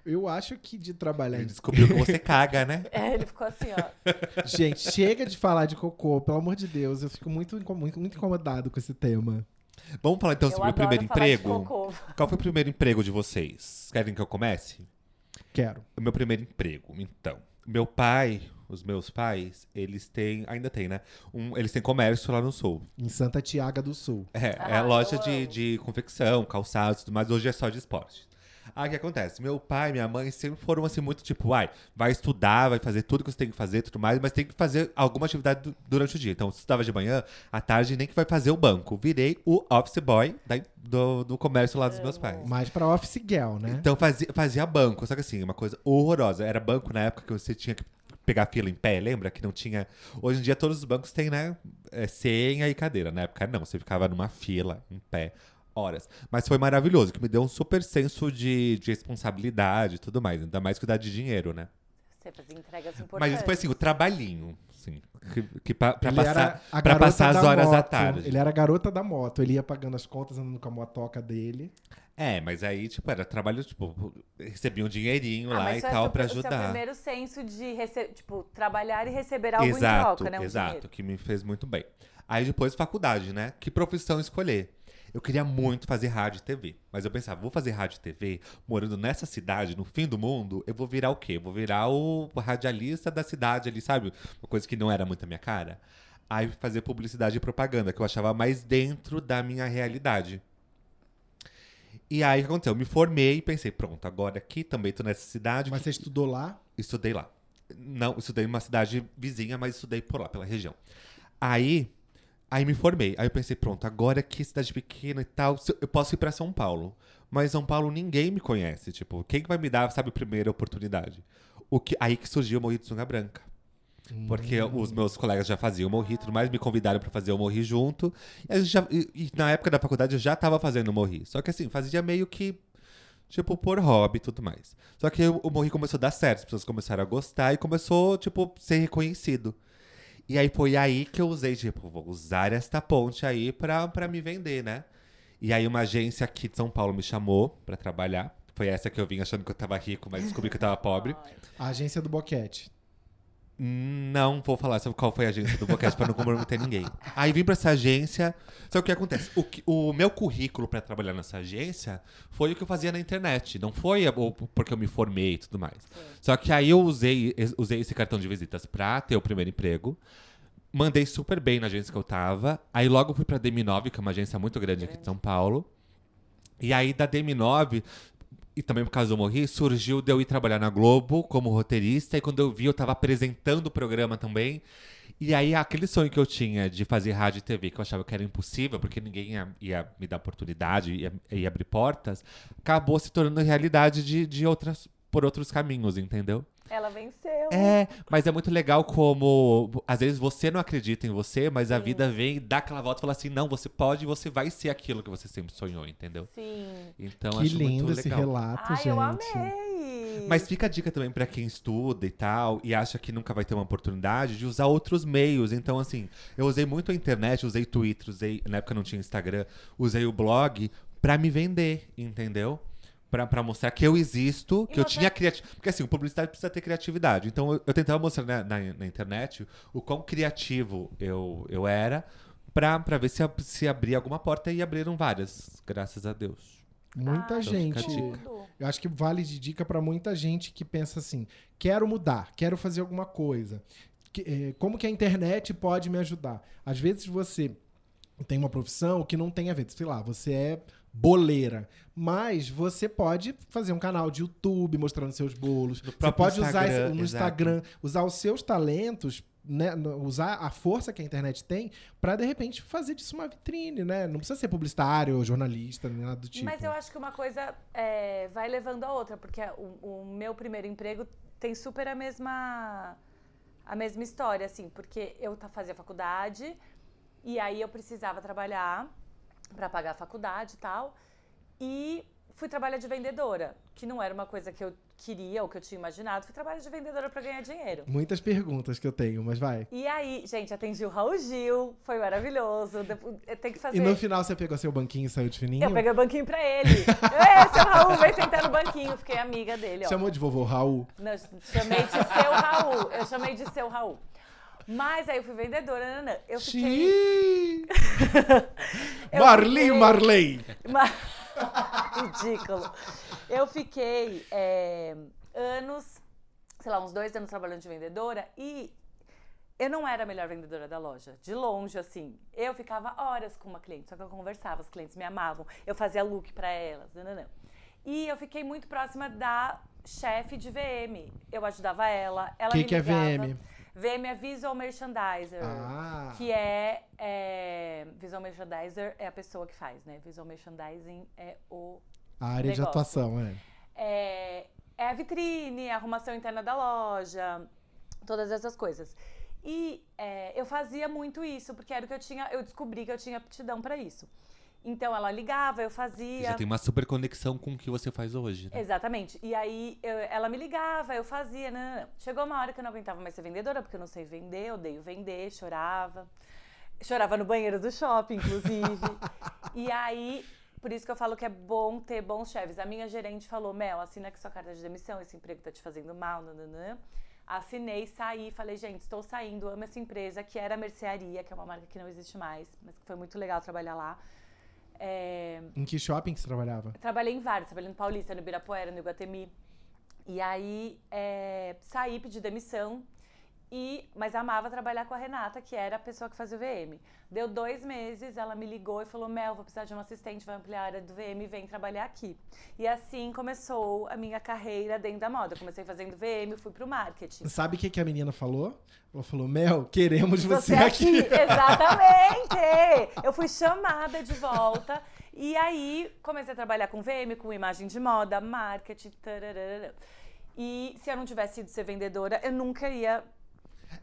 Eu acho que de trabalhar Ele em descobriu que você caga, né? É, ele ficou assim, ó. Gente, chega de falar de cocô, pelo amor de Deus. Eu fico muito, muito, muito incomodado com esse tema. Vamos falar então Eu sobre o primeiro falar de emprego? cocô. Qual foi o primeiro emprego de vocês? Querem que eu comece? Quero. O meu primeiro emprego, então. Meu pai, os meus pais, eles têm, ainda tem, né? Um, eles têm comércio lá no sul. Em Santa Tiaga do Sul. É, Ah, é loja de, de confecção, calçados e tudo mais. Hoje é só de esporte. Aí o que acontece? Meu pai e minha mãe sempre foram assim, muito tipo, ai, vai estudar, vai fazer tudo que você tem que fazer e tudo mais, mas tem que fazer alguma atividade du- durante o dia. Então, se estudava de manhã, à tarde nem que vai fazer o banco. Virei o office boy da- do, do comércio lá dos meus pais. Mais pra Office Girl, né? Então fazia, fazia banco, só que assim, uma coisa horrorosa. Era banco na época que você tinha que pegar fila em pé, lembra? Que não tinha. Hoje em dia todos os bancos têm, né? é, senha e cadeira. Na época não, você ficava numa fila, em pé, horas. Mas foi maravilhoso, que me deu um super senso de, de responsabilidade e tudo mais. Ainda mais cuidar de dinheiro, né? Você fazia entregas importantes. Mas depois assim, o trabalhinho, assim, que, que pra, pra passar, pra passar as horas à moto. tarde. Ele era a garota da moto. Ele ia pagando as contas, andando com a motoca dele. É, mas aí, tipo, era trabalho, tipo, recebia um dinheirinho Ah, lá e foi tal seu- pra o seu ajudar. primeiro senso de tipo, trabalhar e receber algo exato, em troca, né? Um exato, dinheiro. que me fez muito bem. Aí depois faculdade, né? Que profissão escolher? Eu queria muito fazer rádio e TV, mas eu pensava, vou fazer rádio e TV, morando nessa cidade, no fim do mundo, eu vou virar o quê? Eu vou virar o radialista da cidade ali, sabe? Uma coisa que não era muito a minha cara. Aí fazer publicidade e propaganda, que eu achava mais dentro da minha realidade. E aí o que aconteceu? Eu me formei e pensei, pronto, agora aqui também tô nessa cidade. Mas você estudou lá? Estudei lá. Não, estudei numa cidade vizinha, mas estudei por lá, pela região. Aí, aí me formei. Aí eu pensei, pronto, agora aqui, cidade pequena e tal, eu- posso ir pra São Paulo. Mas São Paulo ninguém me conhece. Tipo, quem que vai me dar, sabe, a primeira oportunidade? O que, aí que surgiu o Morrito Sunga Branca. Porque os meus colegas já faziam o Morri tudo mais, me convidaram pra fazer o Morri junto. E, já- e- e na época da faculdade eu já tava fazendo o Morri. Só que assim, fazia meio que tipo, por hobby e tudo mais. Só que o, o Morri começou a dar certo, as pessoas começaram a gostar e começou, tipo, ser reconhecido. E aí foi aí que eu usei, tipo, vou usar esta ponte aí pra, pra me vender, né? E aí uma agência aqui de São Paulo me chamou pra trabalhar. Foi essa que eu vim achando que eu tava rico, mas descobri que eu tava pobre. A agência do Boquete. Não vou falar sobre qual foi a agência do Boquete pra não comprometer ninguém. Aí vim pra essa agência. Só que o que acontece? O, que- o meu currículo pra trabalhar nessa agência foi o que eu fazia na internet. Não foi a- porque eu me formei e tudo mais. Só que aí eu usei, usei esse cartão de visitas pra ter o primeiro emprego. Mandei super bem na agência que eu tava. Aí logo fui pra DM9, que é uma agência muito grande aqui de São Paulo. E aí da DM9, e também por causa do Morri, surgiu de eu ir trabalhar na Globo como roteirista. E quando eu vi, eu tava apresentando o programa também. E aí aquele sonho que eu tinha de fazer rádio e TV, que eu achava que era impossível, porque ninguém ia, ia me dar oportunidade, ia abrir portas, acabou se tornando realidade de, de outras, por outros caminhos, entendeu? Ela venceu. É, mas é muito legal como às vezes você não acredita em você, mas a vida vem e dá aquela volta e fala assim: não, você pode e você vai ser aquilo que você sempre sonhou, entendeu? Sim. Então que acho lindo muito esse legal. relato, Ai, gente. eu amei. Mas fica a dica também pra quem estuda e tal, e acha que nunca vai ter uma oportunidade de usar outros meios. Então, assim, eu usei muito a internet, usei Twitter, usei. Na época não tinha Instagram, usei o blog pra me vender, entendeu? Pra, pra mostrar que eu existo, que eu você- tinha criatividade. Porque assim, o publicidade precisa ter criatividade. Então eu, eu tentava mostrar na, na, na internet o quão criativo eu, eu era pra, pra ver se, se abria alguma porta e abriram várias, graças a Deus. Muita Ai, gente. Eu acho que vale de dica pra muita gente que pensa assim: quero mudar, quero fazer alguma coisa. Que- eh, como que a internet pode me ajudar? Às vezes você tem uma profissão que não tem a ver, sei lá, você é boleira, mas você pode fazer um canal de YouTube mostrando seus bolos. No Você pode usar Instagram, no exato. Instagram, usar os seus talentos, né, no- usar a força que a internet tem pra de repente fazer disso uma vitrine, né? Não precisa ser publicitário ou jornalista, nem nada do tipo. Mas eu acho que uma coisa é, vai levando a outra, porque o, o meu primeiro emprego tem super a mesma a mesma história, assim, porque eu fazia faculdade e aí eu precisava trabalhar para pagar a faculdade e tal, e fui trabalhar de vendedora, que não era uma coisa que eu queria ou que eu tinha imaginado, fui trabalhar de vendedora para ganhar dinheiro. Muitas perguntas que eu tenho, mas vai. E aí, gente, atendi o Raul Gil, foi maravilhoso. Eu tenho que fazer. E no final você pegou seu banquinho e saiu de fininho? Eu peguei o banquinho pra ele. Ê, seu Raul, vem sentar no banquinho. Fiquei amiga dele, ó. Chamou de vovô Raul. Não, chamei de seu Raul. Eu chamei de seu Raul. Mas aí eu fui vendedora, nanã. Eu fiquei. Eu Marli fiquei- Marley. Ma- Ridículo. Eu fiquei é, anos, sei lá, uns dois anos trabalhando de vendedora e eu não era a melhor vendedora da loja. De longe, assim. Eu ficava horas com uma cliente, só que eu conversava, os clientes me amavam. Eu fazia look pra elas. Nananã. E eu fiquei muito próxima da chefe de VM. Eu ajudava ela. ela Que me que é ligava. VM? VM é Visual Merchandiser. Ah. Que é, é. Visual Merchandiser é a pessoa que faz, né? Visual Merchandising é o. A área de Negócio. atuação, é. É, é a vitrine, a arrumação interna da loja, todas essas coisas. E é, eu fazia muito isso, porque era o que eu tinha. Eu descobri que eu tinha aptidão pra isso. Então ela ligava, eu fazia. Já tem uma super conexão com o que você faz hoje. Né? Exatamente. E aí eu- ela me ligava, eu fazia. Né? Chegou uma hora que eu não aguentava mais ser vendedora, porque eu não sei vender, odeio vender, chorava. Chorava no banheiro do shopping, inclusive. e aí, por isso que eu falo que é bom ter bons chefes. A minha gerente falou: Mel, assina aqui sua carta de demissão, esse emprego tá te fazendo mal, nananã. Assinei, saí, falei, gente, estou saindo, amo essa empresa, que era a Mercearia, que é uma marca que não existe mais, mas que foi muito legal trabalhar lá. É, Em que shopping você trabalhava? Trabalhei em vários, trabalhei no Paulista, no Ibirapuera, no Iguatemi. E aí é, saí, pedi demissão. E, mas amava trabalhar com a Renata, que era a pessoa que fazia o VM. Deu dois meses, ela me ligou e falou: Mel, vou precisar de um assistente, vai ampliar a área do VM, vem trabalhar aqui. E assim começou a minha carreira dentro da moda. Eu comecei fazendo VM, fui pro marketing. Sabe o que, que a menina falou? Ela falou, Mel, queremos você, Você aqui. Exatamente! Eu fui chamada de volta. E aí comecei a trabalhar com VM, com imagem de moda, marketing. tararara. E se eu não tivesse sido ser vendedora, eu nunca ia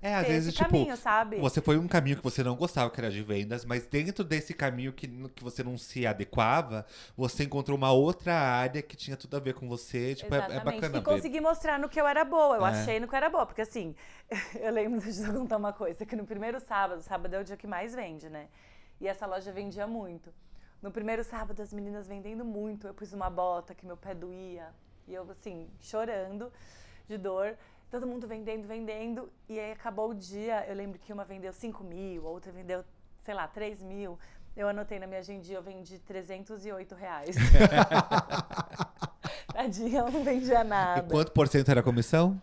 É, às vezes, tipo, caminho, sabe? você foi um caminho que você não gostava, que era de vendas, mas dentro desse caminho que, que você não se adequava, você encontrou uma outra área que tinha tudo a ver com você. Tipo, é, é Exatamente. bacana E ver. consegui mostrar no que eu era boa. Eu É. achei no que eu era boa. Porque assim, eu lembro de contar uma coisa, que no primeiro sábado, sábado é o dia que mais vende, né? E essa loja vendia muito. No primeiro sábado, as meninas vendendo muito. Eu pus uma bota que meu pé doía. E eu, assim, chorando de dor. Todo mundo vendendo, vendendo. E aí acabou o dia. Eu lembro que uma vendeu 5 mil, a outra vendeu, sei lá, 3 mil. Eu anotei na minha agendinha, eu vendi 308 reais. Tadinha, ela não vendia E nada. quanto por cento era a comissão?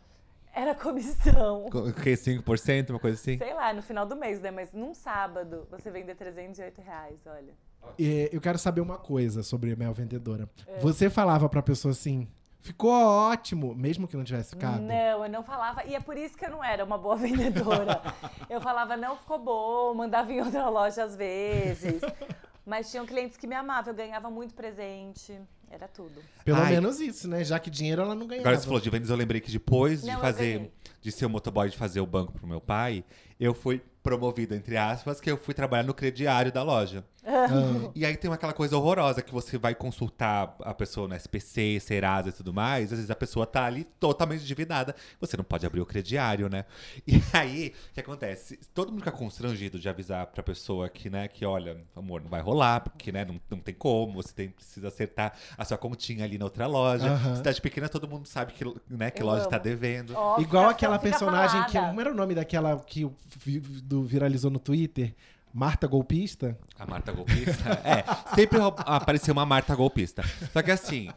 Era comissão. O que, 5%, uma coisa assim? Sei lá, no final do mês, né? Mas num sábado, você vender 308 reais, olha. É, eu quero saber uma coisa sobre Mel Vendedora. É. Você falava pra pessoa assim, ficou ótimo, mesmo que não tivesse ficado? Não, eu não falava. E é por isso que eu não era uma boa vendedora. eu falava, não ficou bom, mandava em outra loja às vezes. Mas tinham clientes que me amavam, eu ganhava muito presente. Era tudo. Pelo Ai. menos isso, né? Já que dinheiro ela não ganhava. Agora você falou de vendas, eu lembrei que depois Não, de fazer, de ser o motoboy, de fazer o banco pro meu pai, eu fui promovido, entre aspas, que eu fui trabalhar no crediário da loja. Amo. E aí tem aquela coisa horrorosa que você vai consultar a pessoa no SPC, Serasa e tudo mais. Às vezes a pessoa tá ali totalmente endividada. Você não pode abrir o crediário, né? E aí, o que acontece? Todo mundo fica constrangido de avisar pra pessoa que, né, que olha, amor, não vai rolar, porque, né, não, não tem como, você tem, precisa acertar a sua continha ali na outra loja. Aham. Cidade pequena, todo mundo sabe que, né, que Eu loja amo. tá devendo. Óbvio, Igual aquela personagem que. Como era o nome daquela que do, viralizou no Twitter? Marta Golpista? A Marta golpista? é, sempre apareceu uma Marta golpista. Só que assim,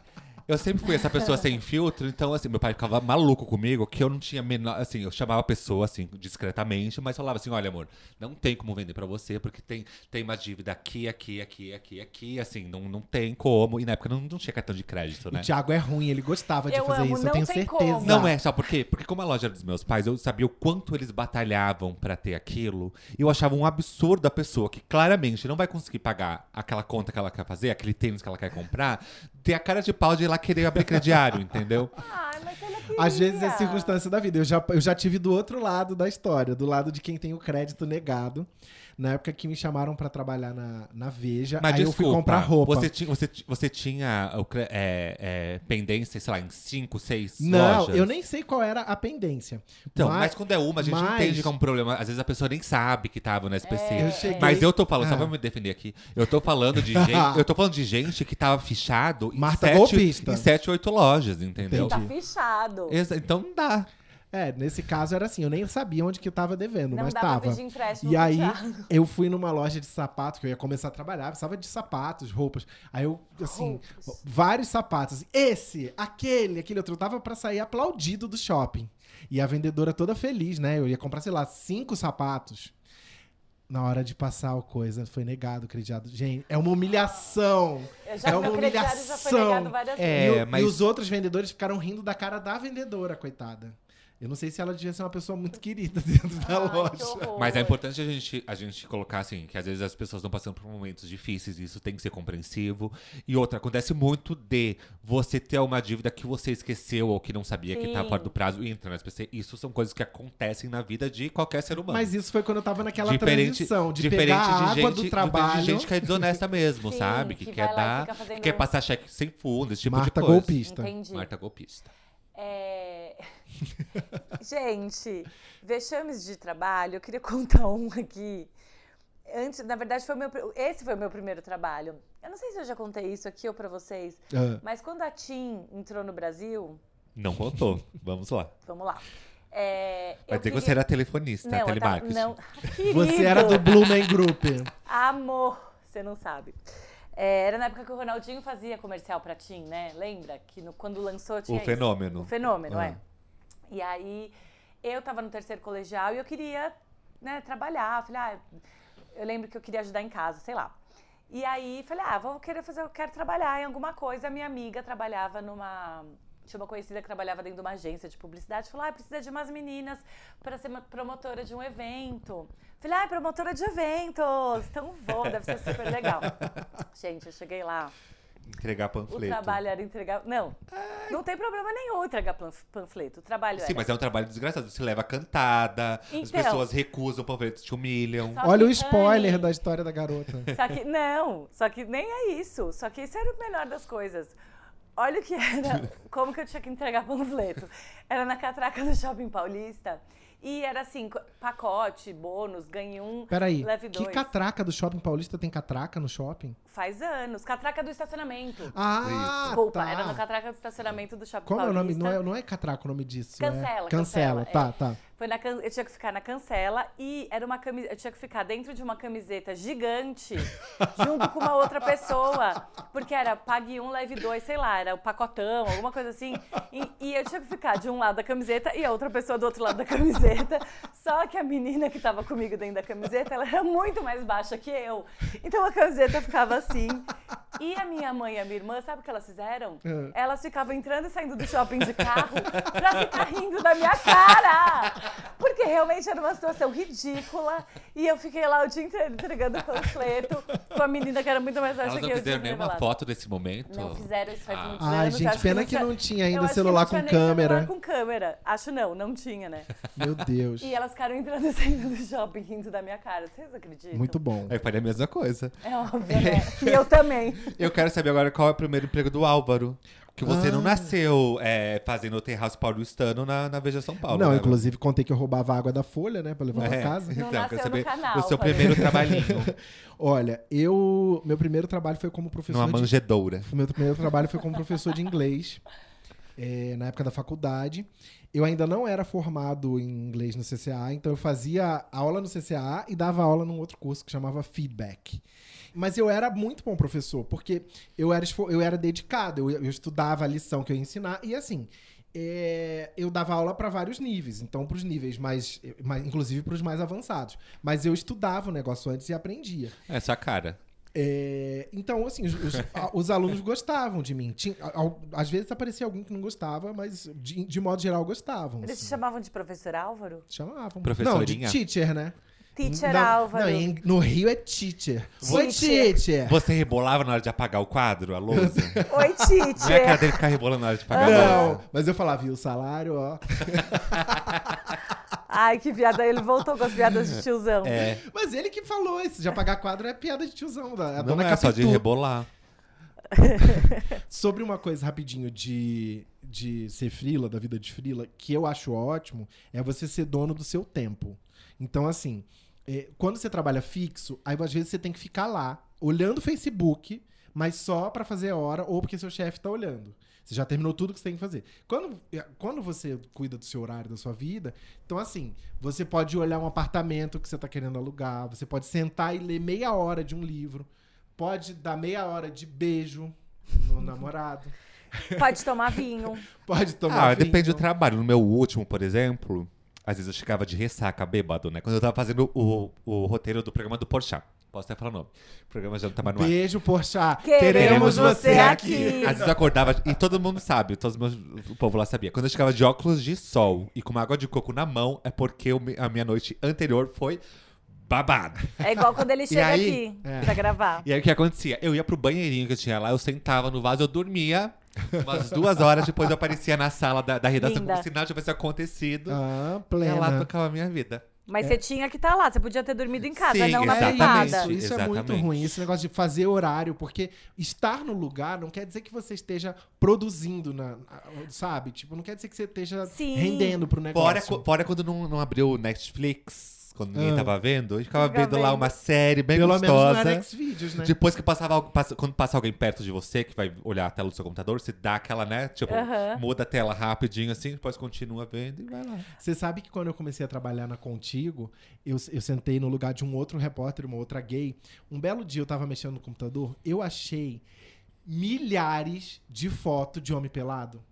eu sempre fui essa pessoa sem filtro, então assim, meu pai ficava maluco comigo, que eu não tinha menor, assim, eu chamava a pessoa assim, discretamente, mas falava assim, olha amor, não tem como vender pra você, porque tem, tem uma dívida aqui, aqui, aqui, aqui, aqui, assim, não, não tem como. E na época não, não tinha cartão de crédito, né? O Thiago é ruim, ele gostava de Eu fazer amo, isso, eu não tenho tem certeza. como. Não é, sabe por quê? Porque como a loja era dos meus pais, eu sabia o quanto eles batalhavam pra ter aquilo. E eu achava um absurdo a pessoa que claramente não vai conseguir pagar aquela conta que ela quer fazer, aquele tênis que ela quer comprar, ter a cara de pau de ir lá querer abrir crediário, entendeu? Ai, mas queria. Às vezes é circunstância da vida. Eu já, eu já tive do outro lado da história, do lado de quem tem o crédito negado. Na época que me chamaram pra trabalhar na, na Veja, Mas aí eu desculpa, fui comprar roupa. Você, tinha- você, você tinha é, é, pendência, sei lá, em cinco, seis Não, lojas? eu nem sei qual era a pendência. Então, mas, mas, quando é uma, a gente mas- entende que é um problema. Às vezes a pessoa nem sabe que tava no SPC. É, Eu cheguei- Mas eu tô falando, só Ah. pra me defender aqui. Eu tô falando de gente. eu tô falando de gente que tava fichado em, Marta sete, golpista. em sete, oito lojas, entendeu? Tá Entendi. fichado. Exa- Então não dá. É, nesse caso era assim, eu nem sabia onde que eu tava devendo, Não mas pra tava. pedir empréstimo E aí, Thiago. eu fui numa loja de sapatos, que eu ia começar a trabalhar, precisava de sapatos, roupas. Aí eu, assim, Roupas. vários sapatos. Esse, aquele, aquele outro. Eu tava pra sair aplaudido do shopping. E a vendedora toda feliz, né? Eu ia comprar, sei lá, cinco sapatos. Na hora de passar o coisa, foi negado o crediário. Gente, é uma humilhação. Eu já, é uma crediário já foi humilhação. negado várias É, e, vezes. o- mas- e os outros vendedores ficaram rindo da cara da vendedora, coitada. Eu não sei se ela devia ser uma pessoa muito querida dentro da Ai, loja. Mas é importante a gente, a gente colocar assim, que às vezes as pessoas estão passando por momentos difíceis e isso tem que ser compreensivo. E outra, acontece muito de você ter uma dívida que você esqueceu ou que não sabia que tá Sim. fora do prazo e entra no SPC. Isso são coisas que acontecem na vida de qualquer ser humano. Mas isso foi quando eu tava naquela diferente, transição de diferente pegar a de água gente, do de trabalho. gente que é desonesta mesmo, Sim, sabe? que Que, quer dar, que quer passar cheque sem fundo, esse tipo Marta de coisa. golpista. Entendi. Marta golpista. É... Gente, vexames de trabalho, eu queria contar um aqui. Antes, na verdade, foi o meu, esse foi o meu primeiro trabalho. Eu não sei se eu já contei isso aqui ou pra vocês, mas quando a TIM entrou no Brasil, Não contou. Vamos lá. vamos lá. É, Vai dizer que você queria- era telefonista, não, eu tava- telemarketing. não. você era do. Blumen Group. Amor, você não sabe. É, era na época que o Ronaldinho fazia comercial pra TIM, né? Lembra? Que no- quando lançou tinha O isso. fenômeno. O fenômeno, Ah. é. E aí, eu tava no terceiro colegial e eu queria, né, trabalhar. Falei, ah, eu lembro que eu queria ajudar em casa, sei lá. E aí, falei, ah, vou querer fazer, eu quero trabalhar em alguma coisa. A minha amiga trabalhava numa... Tinha uma conhecida que trabalhava dentro de uma agência de publicidade. Falou, ah, precisa de umas meninas para ser promotora de um evento. Falei, ah, promotora de eventos. Então vou, deve ser super legal. Gente, eu cheguei lá. Entregar O panfleto. trabalho era entregar. Não, não tem problema nenhum entregar panf- panfleto. O trabalho Sim, era. mas é um trabalho desgraçado. Você leva cantada, as Então. pessoas recusam panfletos, te humilham. Olha o que, spoiler Anne, da história da garota. Só que, não, só que nem é isso. Só que isso era o melhor das coisas. Olha o que era, como que eu tinha que entregar panfleto. Era na catraca do Shopping Paulista. E era assim, co- pacote, bônus, ganhe um, Peraí, leve que dois. catraca do Shopping Paulista tem catraca no shopping? Faz anos. Catraca do estacionamento. Ah, Desculpa, tá. era no catraca do estacionamento do Shopping Como é o Paulista. nome? Não é, não é catraca o nome disso? é- Cancela, Cancela, cancela, tá, é. tá. Foi na eu tinha que ficar na cancela e era uma cami... eu tinha que ficar dentro de uma camiseta gigante junto com uma outra pessoa, porque era pague um, leve dois, sei lá, era o pacotão, alguma coisa assim. E, e eu tinha que ficar de um lado da camiseta e a outra pessoa do outro lado da camiseta. Só que a menina que tava comigo dentro da camiseta, ela era muito mais baixa que eu. Então a camiseta ficava assim. E a minha mãe e a minha irmã, sabe o que elas fizeram? Ah. Elas ficavam entrando e saindo do shopping de carro pra ficar rindo da minha cara. Porque realmente era uma situação ridícula. E eu fiquei lá o dia inteiro entregando panfleto com a menina que era muito mais Elas que não eu. fizeram tinha nenhuma revelado. foto desse momento? Não fizeram isso faz Ah. muitos Ai, anos. eu gente, pena que que não tinha ainda celular não com câmera. celular com câmera. Acho não, não tinha, né? Meu Deus. E elas ficaram entrando e saindo do shopping rindo da minha cara. Vocês acreditam? Muito bom. Eu faria a mesma coisa. É óbvio, né? E eu também. Eu quero saber agora qual é o primeiro emprego do Álvaro. Que você não Ah. nasceu é, fazendo o terraço paulistano na, na Veja São Paulo. Não, né, inclusive contei que eu roubava água da folha, né, pra levar É. pra casa. Não Então, quero saber canal, o seu primeiro trabalhinho. Olha, eu. Meu primeiro trabalho foi como professor numa de manjedoura. O meu primeiro trabalho foi como professor de inglês, é, na época da faculdade. Eu ainda não era formado em inglês no CCA, então eu fazia aula no CCA e dava aula num outro curso que chamava Feedback. Mas eu era muito bom professor, porque eu era, eu era dedicado, eu, eu estudava a lição que eu ia ensinar, e assim, é, eu dava aula para vários níveis, então para os níveis mais, mais inclusive para os mais avançados. Mas eu estudava o negócio antes e aprendia. Sua cara. É, então, assim, os, os- a- os alunos gostavam de mim. Tinha- ao- às vezes aparecia algum que não gostava, mas de, de modo geral gostavam. Eles te assim. chamavam de professor Álvaro? chamavam. Professorinha? Não, de teacher, né? Teacher Na- Álvaro. Não, em- no Rio é teacher. Oi, Teacher. teacher. Você rebolava na hora de apagar o quadro, a lousa? Oi, Não é a cara teacher. dele ficar rebolando na hora de apagar a lousa? Não, mas eu falava, viu o salário, ó. Ai, que piada. Ele voltou com as piadas de tiozão. É, Mas ele que falou isso, de apagar quadro é piada de tiozão. Da, a não dona é só de Capitu. rebolar. Sobre uma coisa rapidinho de, de ser frila, da vida de frila, que eu acho ótimo, é você ser dono do seu tempo. Então, assim, é, quando você trabalha fixo, aí às vezes você tem que ficar lá, olhando o Facebook, mas só pra fazer hora ou porque seu chefe tá olhando. Você já terminou tudo que você tem que fazer. Quando, é, quando você cuida do seu horário, da sua vida, então assim, você pode olhar um apartamento que você tá querendo alugar, você pode sentar e ler meia hora de um livro, pode dar meia hora de beijo no namorado, Pode tomar vinho. pode tomar Ah, vinho. depende do trabalho. No meu último, por exemplo, às vezes eu chegava de ressaca, bêbado, né? Quando eu tava fazendo o, o roteiro do programa do Porchat. Posso até falar o nome. O programa já não tá mais no ar. Beijo, Porchat. Queremos você aqui. Às vezes eu acordava, e todo mundo sabe, meus, o povo lá sabia. Quando eu chegava de óculos de sol e com uma água de coco na mão, é porque me- a minha noite anterior foi babada. É igual quando ele chega aí? aqui É. pra gravar. E aí o que acontecia? Eu ia pro banheirinho que eu tinha lá, eu sentava no vaso, eu dormia. Umas duas horas depois eu aparecia na sala da, da redação Linda. como se nada tivesse acontecido. Ah, e lá plena. tocava a minha vida. Mas você tinha que estar lá. Você podia ter dormido em casa, Sim, não na privada. Isso, isso é muito ruim, esse negócio de fazer horário, porque estar no lugar não quer dizer que você esteja produzindo, na, sabe? Tipo, não quer dizer que você esteja Sim. rendendo pro Fora, negócio. co- fora quando não, não abriu o Netflix, quando ninguém Ah. tava vendo, eu ficava Ficava vendo lá uma série bem Pelo menos gostosa. no Alex Videos, né? Depois que passava passa- quando passa alguém perto de você, que vai olhar a tela do seu computador, você dá aquela, né? Tipo, Aham. muda a tela rapidinho assim, depois continua vendo e vai lá. Você sabe que quando eu comecei a trabalhar na Contigo, eu, eu sentei no lugar de um outro repórter, uma outra gay. Um belo dia eu tava mexendo no computador, eu achei milhares de fotos de homem pelado.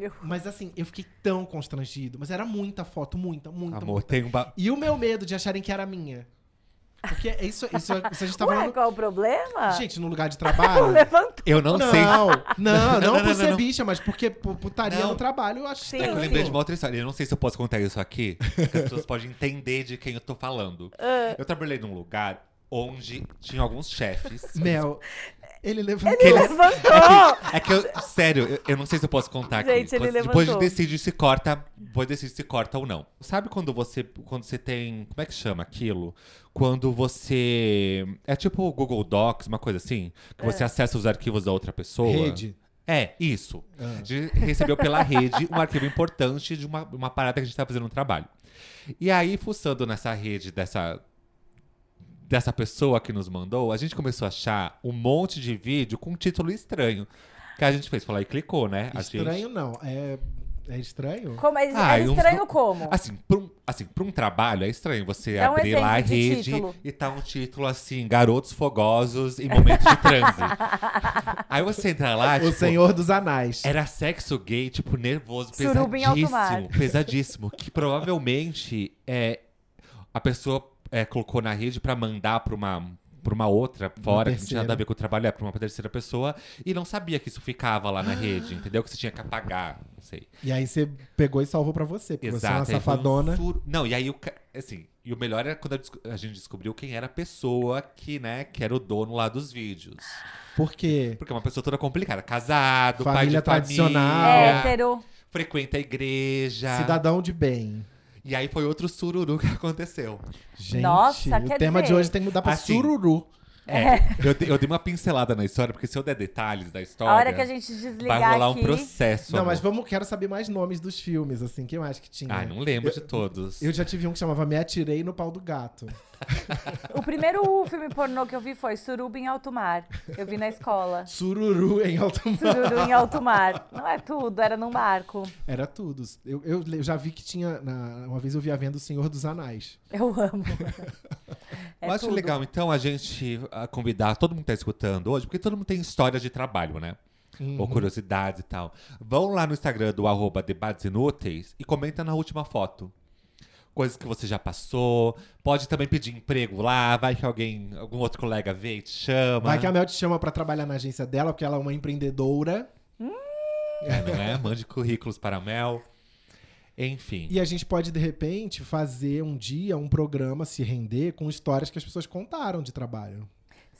Eu- Mas assim, eu fiquei tão constrangido. Mas era muita foto, muita, muita, Amor, muita. tem um. Ba... E o meu medo de acharem que era minha. Porque é isso, isso, isso a gente tá Ué, falando. qual o problema? Gente, no lugar de trabalho. Levantou. Eu não, Não, sei. não, não, não, por não, ser não. bicha, mas porque pu- putaria Não. no trabalho eu acho Sim, É que eu lembrei de uma outra história. Eu não sei se eu posso contar isso aqui, porque as pessoas podem entender de quem eu tô falando. Ah. Eu trabalhei num lugar onde tinha alguns chefes. Mel, ele levantou. que eles- Levantou! É que eu, sério, eu, eu não sei se eu posso contar aqui. Gente, ele Depois- depois levantou. decide se corta, depois decide se corta ou não. Sabe quando você, quando você tem, como é que chama aquilo? Quando você é tipo o Google Docs, uma coisa assim, que É. você acessa os arquivos da outra pessoa. Rede. É, isso. Ah. Recebeu pela rede um arquivo importante de uma, uma parada que a gente tá fazendo no trabalho. E aí, fuçando nessa rede dessa, dessa pessoa que nos mandou, a gente começou a achar um monte de vídeo com um título estranho. Que a gente fez, falou e clicou, né? A Estranho gente, não. É, é estranho? Como é, Ah, é uns estranho como? Assim, pra um, assim, pra um trabalho é estranho você Dá um abrir lá a rede título. e tá um título assim, Garotos Fogosos em Momento de Transe. Aí você entra lá, O tipo, Senhor dos Anais. Era sexo gay, tipo, nervoso, Suruba em alto mar. pesadíssimo. Pesadíssimo. Que provavelmente é, a pessoa é, colocou na rede pra mandar pra uma, pra uma outra fora, que não tinha nada a ver com o trabalho, é pra uma terceira pessoa, e não sabia que isso ficava lá na rede, entendeu? Que você tinha que apagar, não sei. E aí você pegou e salvou pra você, porque você é uma um safadona. furo- Não, e aí o assim, e o melhor era quando a gente descobriu quem era a pessoa que, né, que era o dono lá dos vídeos. Por quê? Porque é uma pessoa toda complicada, casado, Família pai de tradicional. família, Hétero. frequenta a igreja. Cidadão de bem. E aí foi outro sururu que aconteceu. Gente, Nossa, o tema de dizer- hoje tem que mudar pra Assim, sururu. É, eu, dei- eu dei uma pincelada na história, porque se eu der detalhes da história, A hora que a gente desligar vai rolar aqui. um processo. Não, amor. mas vamos, quero saber mais nomes dos filmes, assim, que mais que tinha? Ai, não lembro de todos. Eu já tive um que chamava Me Atirei no Pau do Gato. O primeiro filme pornô que eu vi foi Suruba em Alto Mar. Eu vi na escola. Sururu em alto mar. Sururu em alto mar. Não é tudo, era num barco. Era tudo. Eu, eu, eu já vi que tinha. na- uma vez eu vi a venda O Senhor dos Anais. Eu amo. É eu acho tudo. legal, então, a gente ah, convidar todo mundo que tá escutando hoje, porque todo mundo tem histórias de trabalho, né? Uhum. Ou curiosidades e tal. Vão lá no Instagram do arroba debates inúteis e comenta na última foto. Coisas que você já passou. Pode também pedir emprego lá. Vai que alguém, algum outro colega vê e te chama. Vai que a Mel te chama pra trabalhar na agência dela, porque ela é uma empreendedora. É, não é? Mande currículos para a Mel. Enfim. E a gente pode, de repente, fazer um dia um programa, se render, com histórias que as pessoas contaram de trabalho.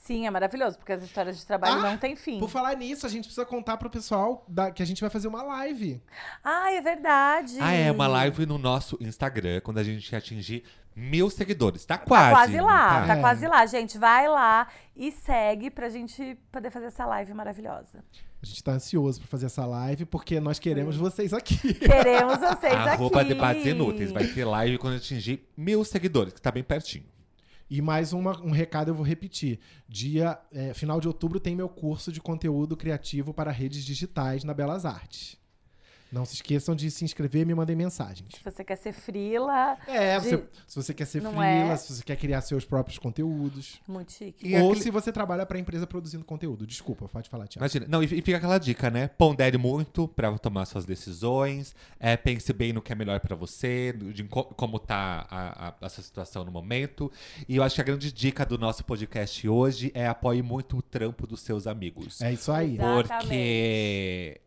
Sim, é maravilhoso, porque as histórias de trabalho Ah, não têm fim. Por falar nisso, a gente precisa contar pro pessoal da- que a gente vai fazer uma live. Ah, é verdade. Ah, é uma live no nosso Instagram, quando a gente atingir mil seguidores. Tá Tá quase. quase não lá, tá É. quase lá. Gente, vai lá e segue pra gente poder fazer essa live maravilhosa. A gente tá ansioso pra fazer essa live, porque nós queremos vocês aqui. Queremos vocês Arroba aqui. debates inúteis. Vai ter live quando atingir mil seguidores, que tá bem pertinho. E mais uma- um recado eu vou repetir. Dia, é, final de outubro tem meu curso de conteúdo criativo para redes digitais na Belas Artes. Não se esqueçam de se inscrever e me mandem mensagens. Se você quer ser frila, É, De- você- se você quer ser Não freela, é? se você quer criar seus próprios conteúdos. muito chique. E ou aquele- se você trabalha para empresa produzindo conteúdo. Desculpa, pode falar, Tiago. Imagina. Não, e e fica aquela dica, né? Pondere muito pra tomar suas decisões. É, pense bem no que é melhor pra você, de co- como tá a, a, essa situação no momento. E eu acho que a grande dica do nosso podcast hoje é apoie muito o trampo dos seus amigos. É isso aí. Exato. Porque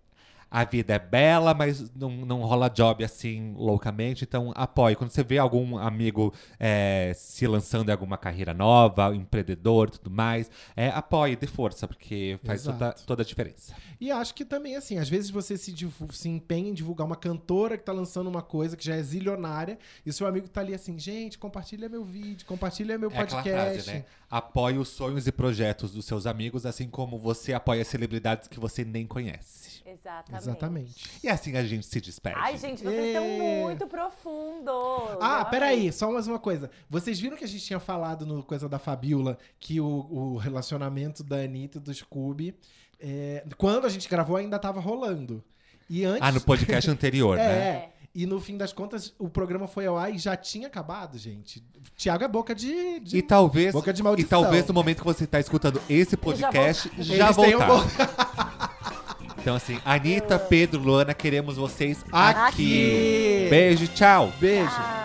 a vida é bela, mas não, não rola job assim loucamente. Então, apoie. Quando você vê algum amigo é, se lançando em alguma carreira nova, empreendedor e tudo mais, é, apoie, dê força, porque faz toda, toda a diferença. E acho que também, assim, às vezes você se, se empenha em divulgar uma cantora que tá lançando uma coisa que já é zilionária, e o seu amigo tá ali assim, gente, compartilha meu vídeo, compartilha meu É podcast. frase, né? Apoie os sonhos e projetos dos seus amigos, assim como você apoia celebridades que você nem conhece. Exatamente. Exatamente. E assim a gente se despede. Ai, gente, vocês estão Ê. muito profundos. Ah, Eu peraí, amei. só mais uma coisa. Vocês viram que a gente tinha falado no Coisa da Fabiola que o, o relacionamento da Anitta e do Scooby, é, quando a gente gravou, ainda tava rolando. E antes. Ah, no podcast anterior, É, né? E no fim das contas, o programa foi ao ar e já tinha acabado, gente. Tiago é boca de. de- E talvez, Boca de e maldição. talvez no momento que você está escutando esse podcast, já tenham voltar. Então assim, Anitta, Pedro, Luana, queremos vocês aqui. Aqui. Beijo, tchau. Beijo. Ah.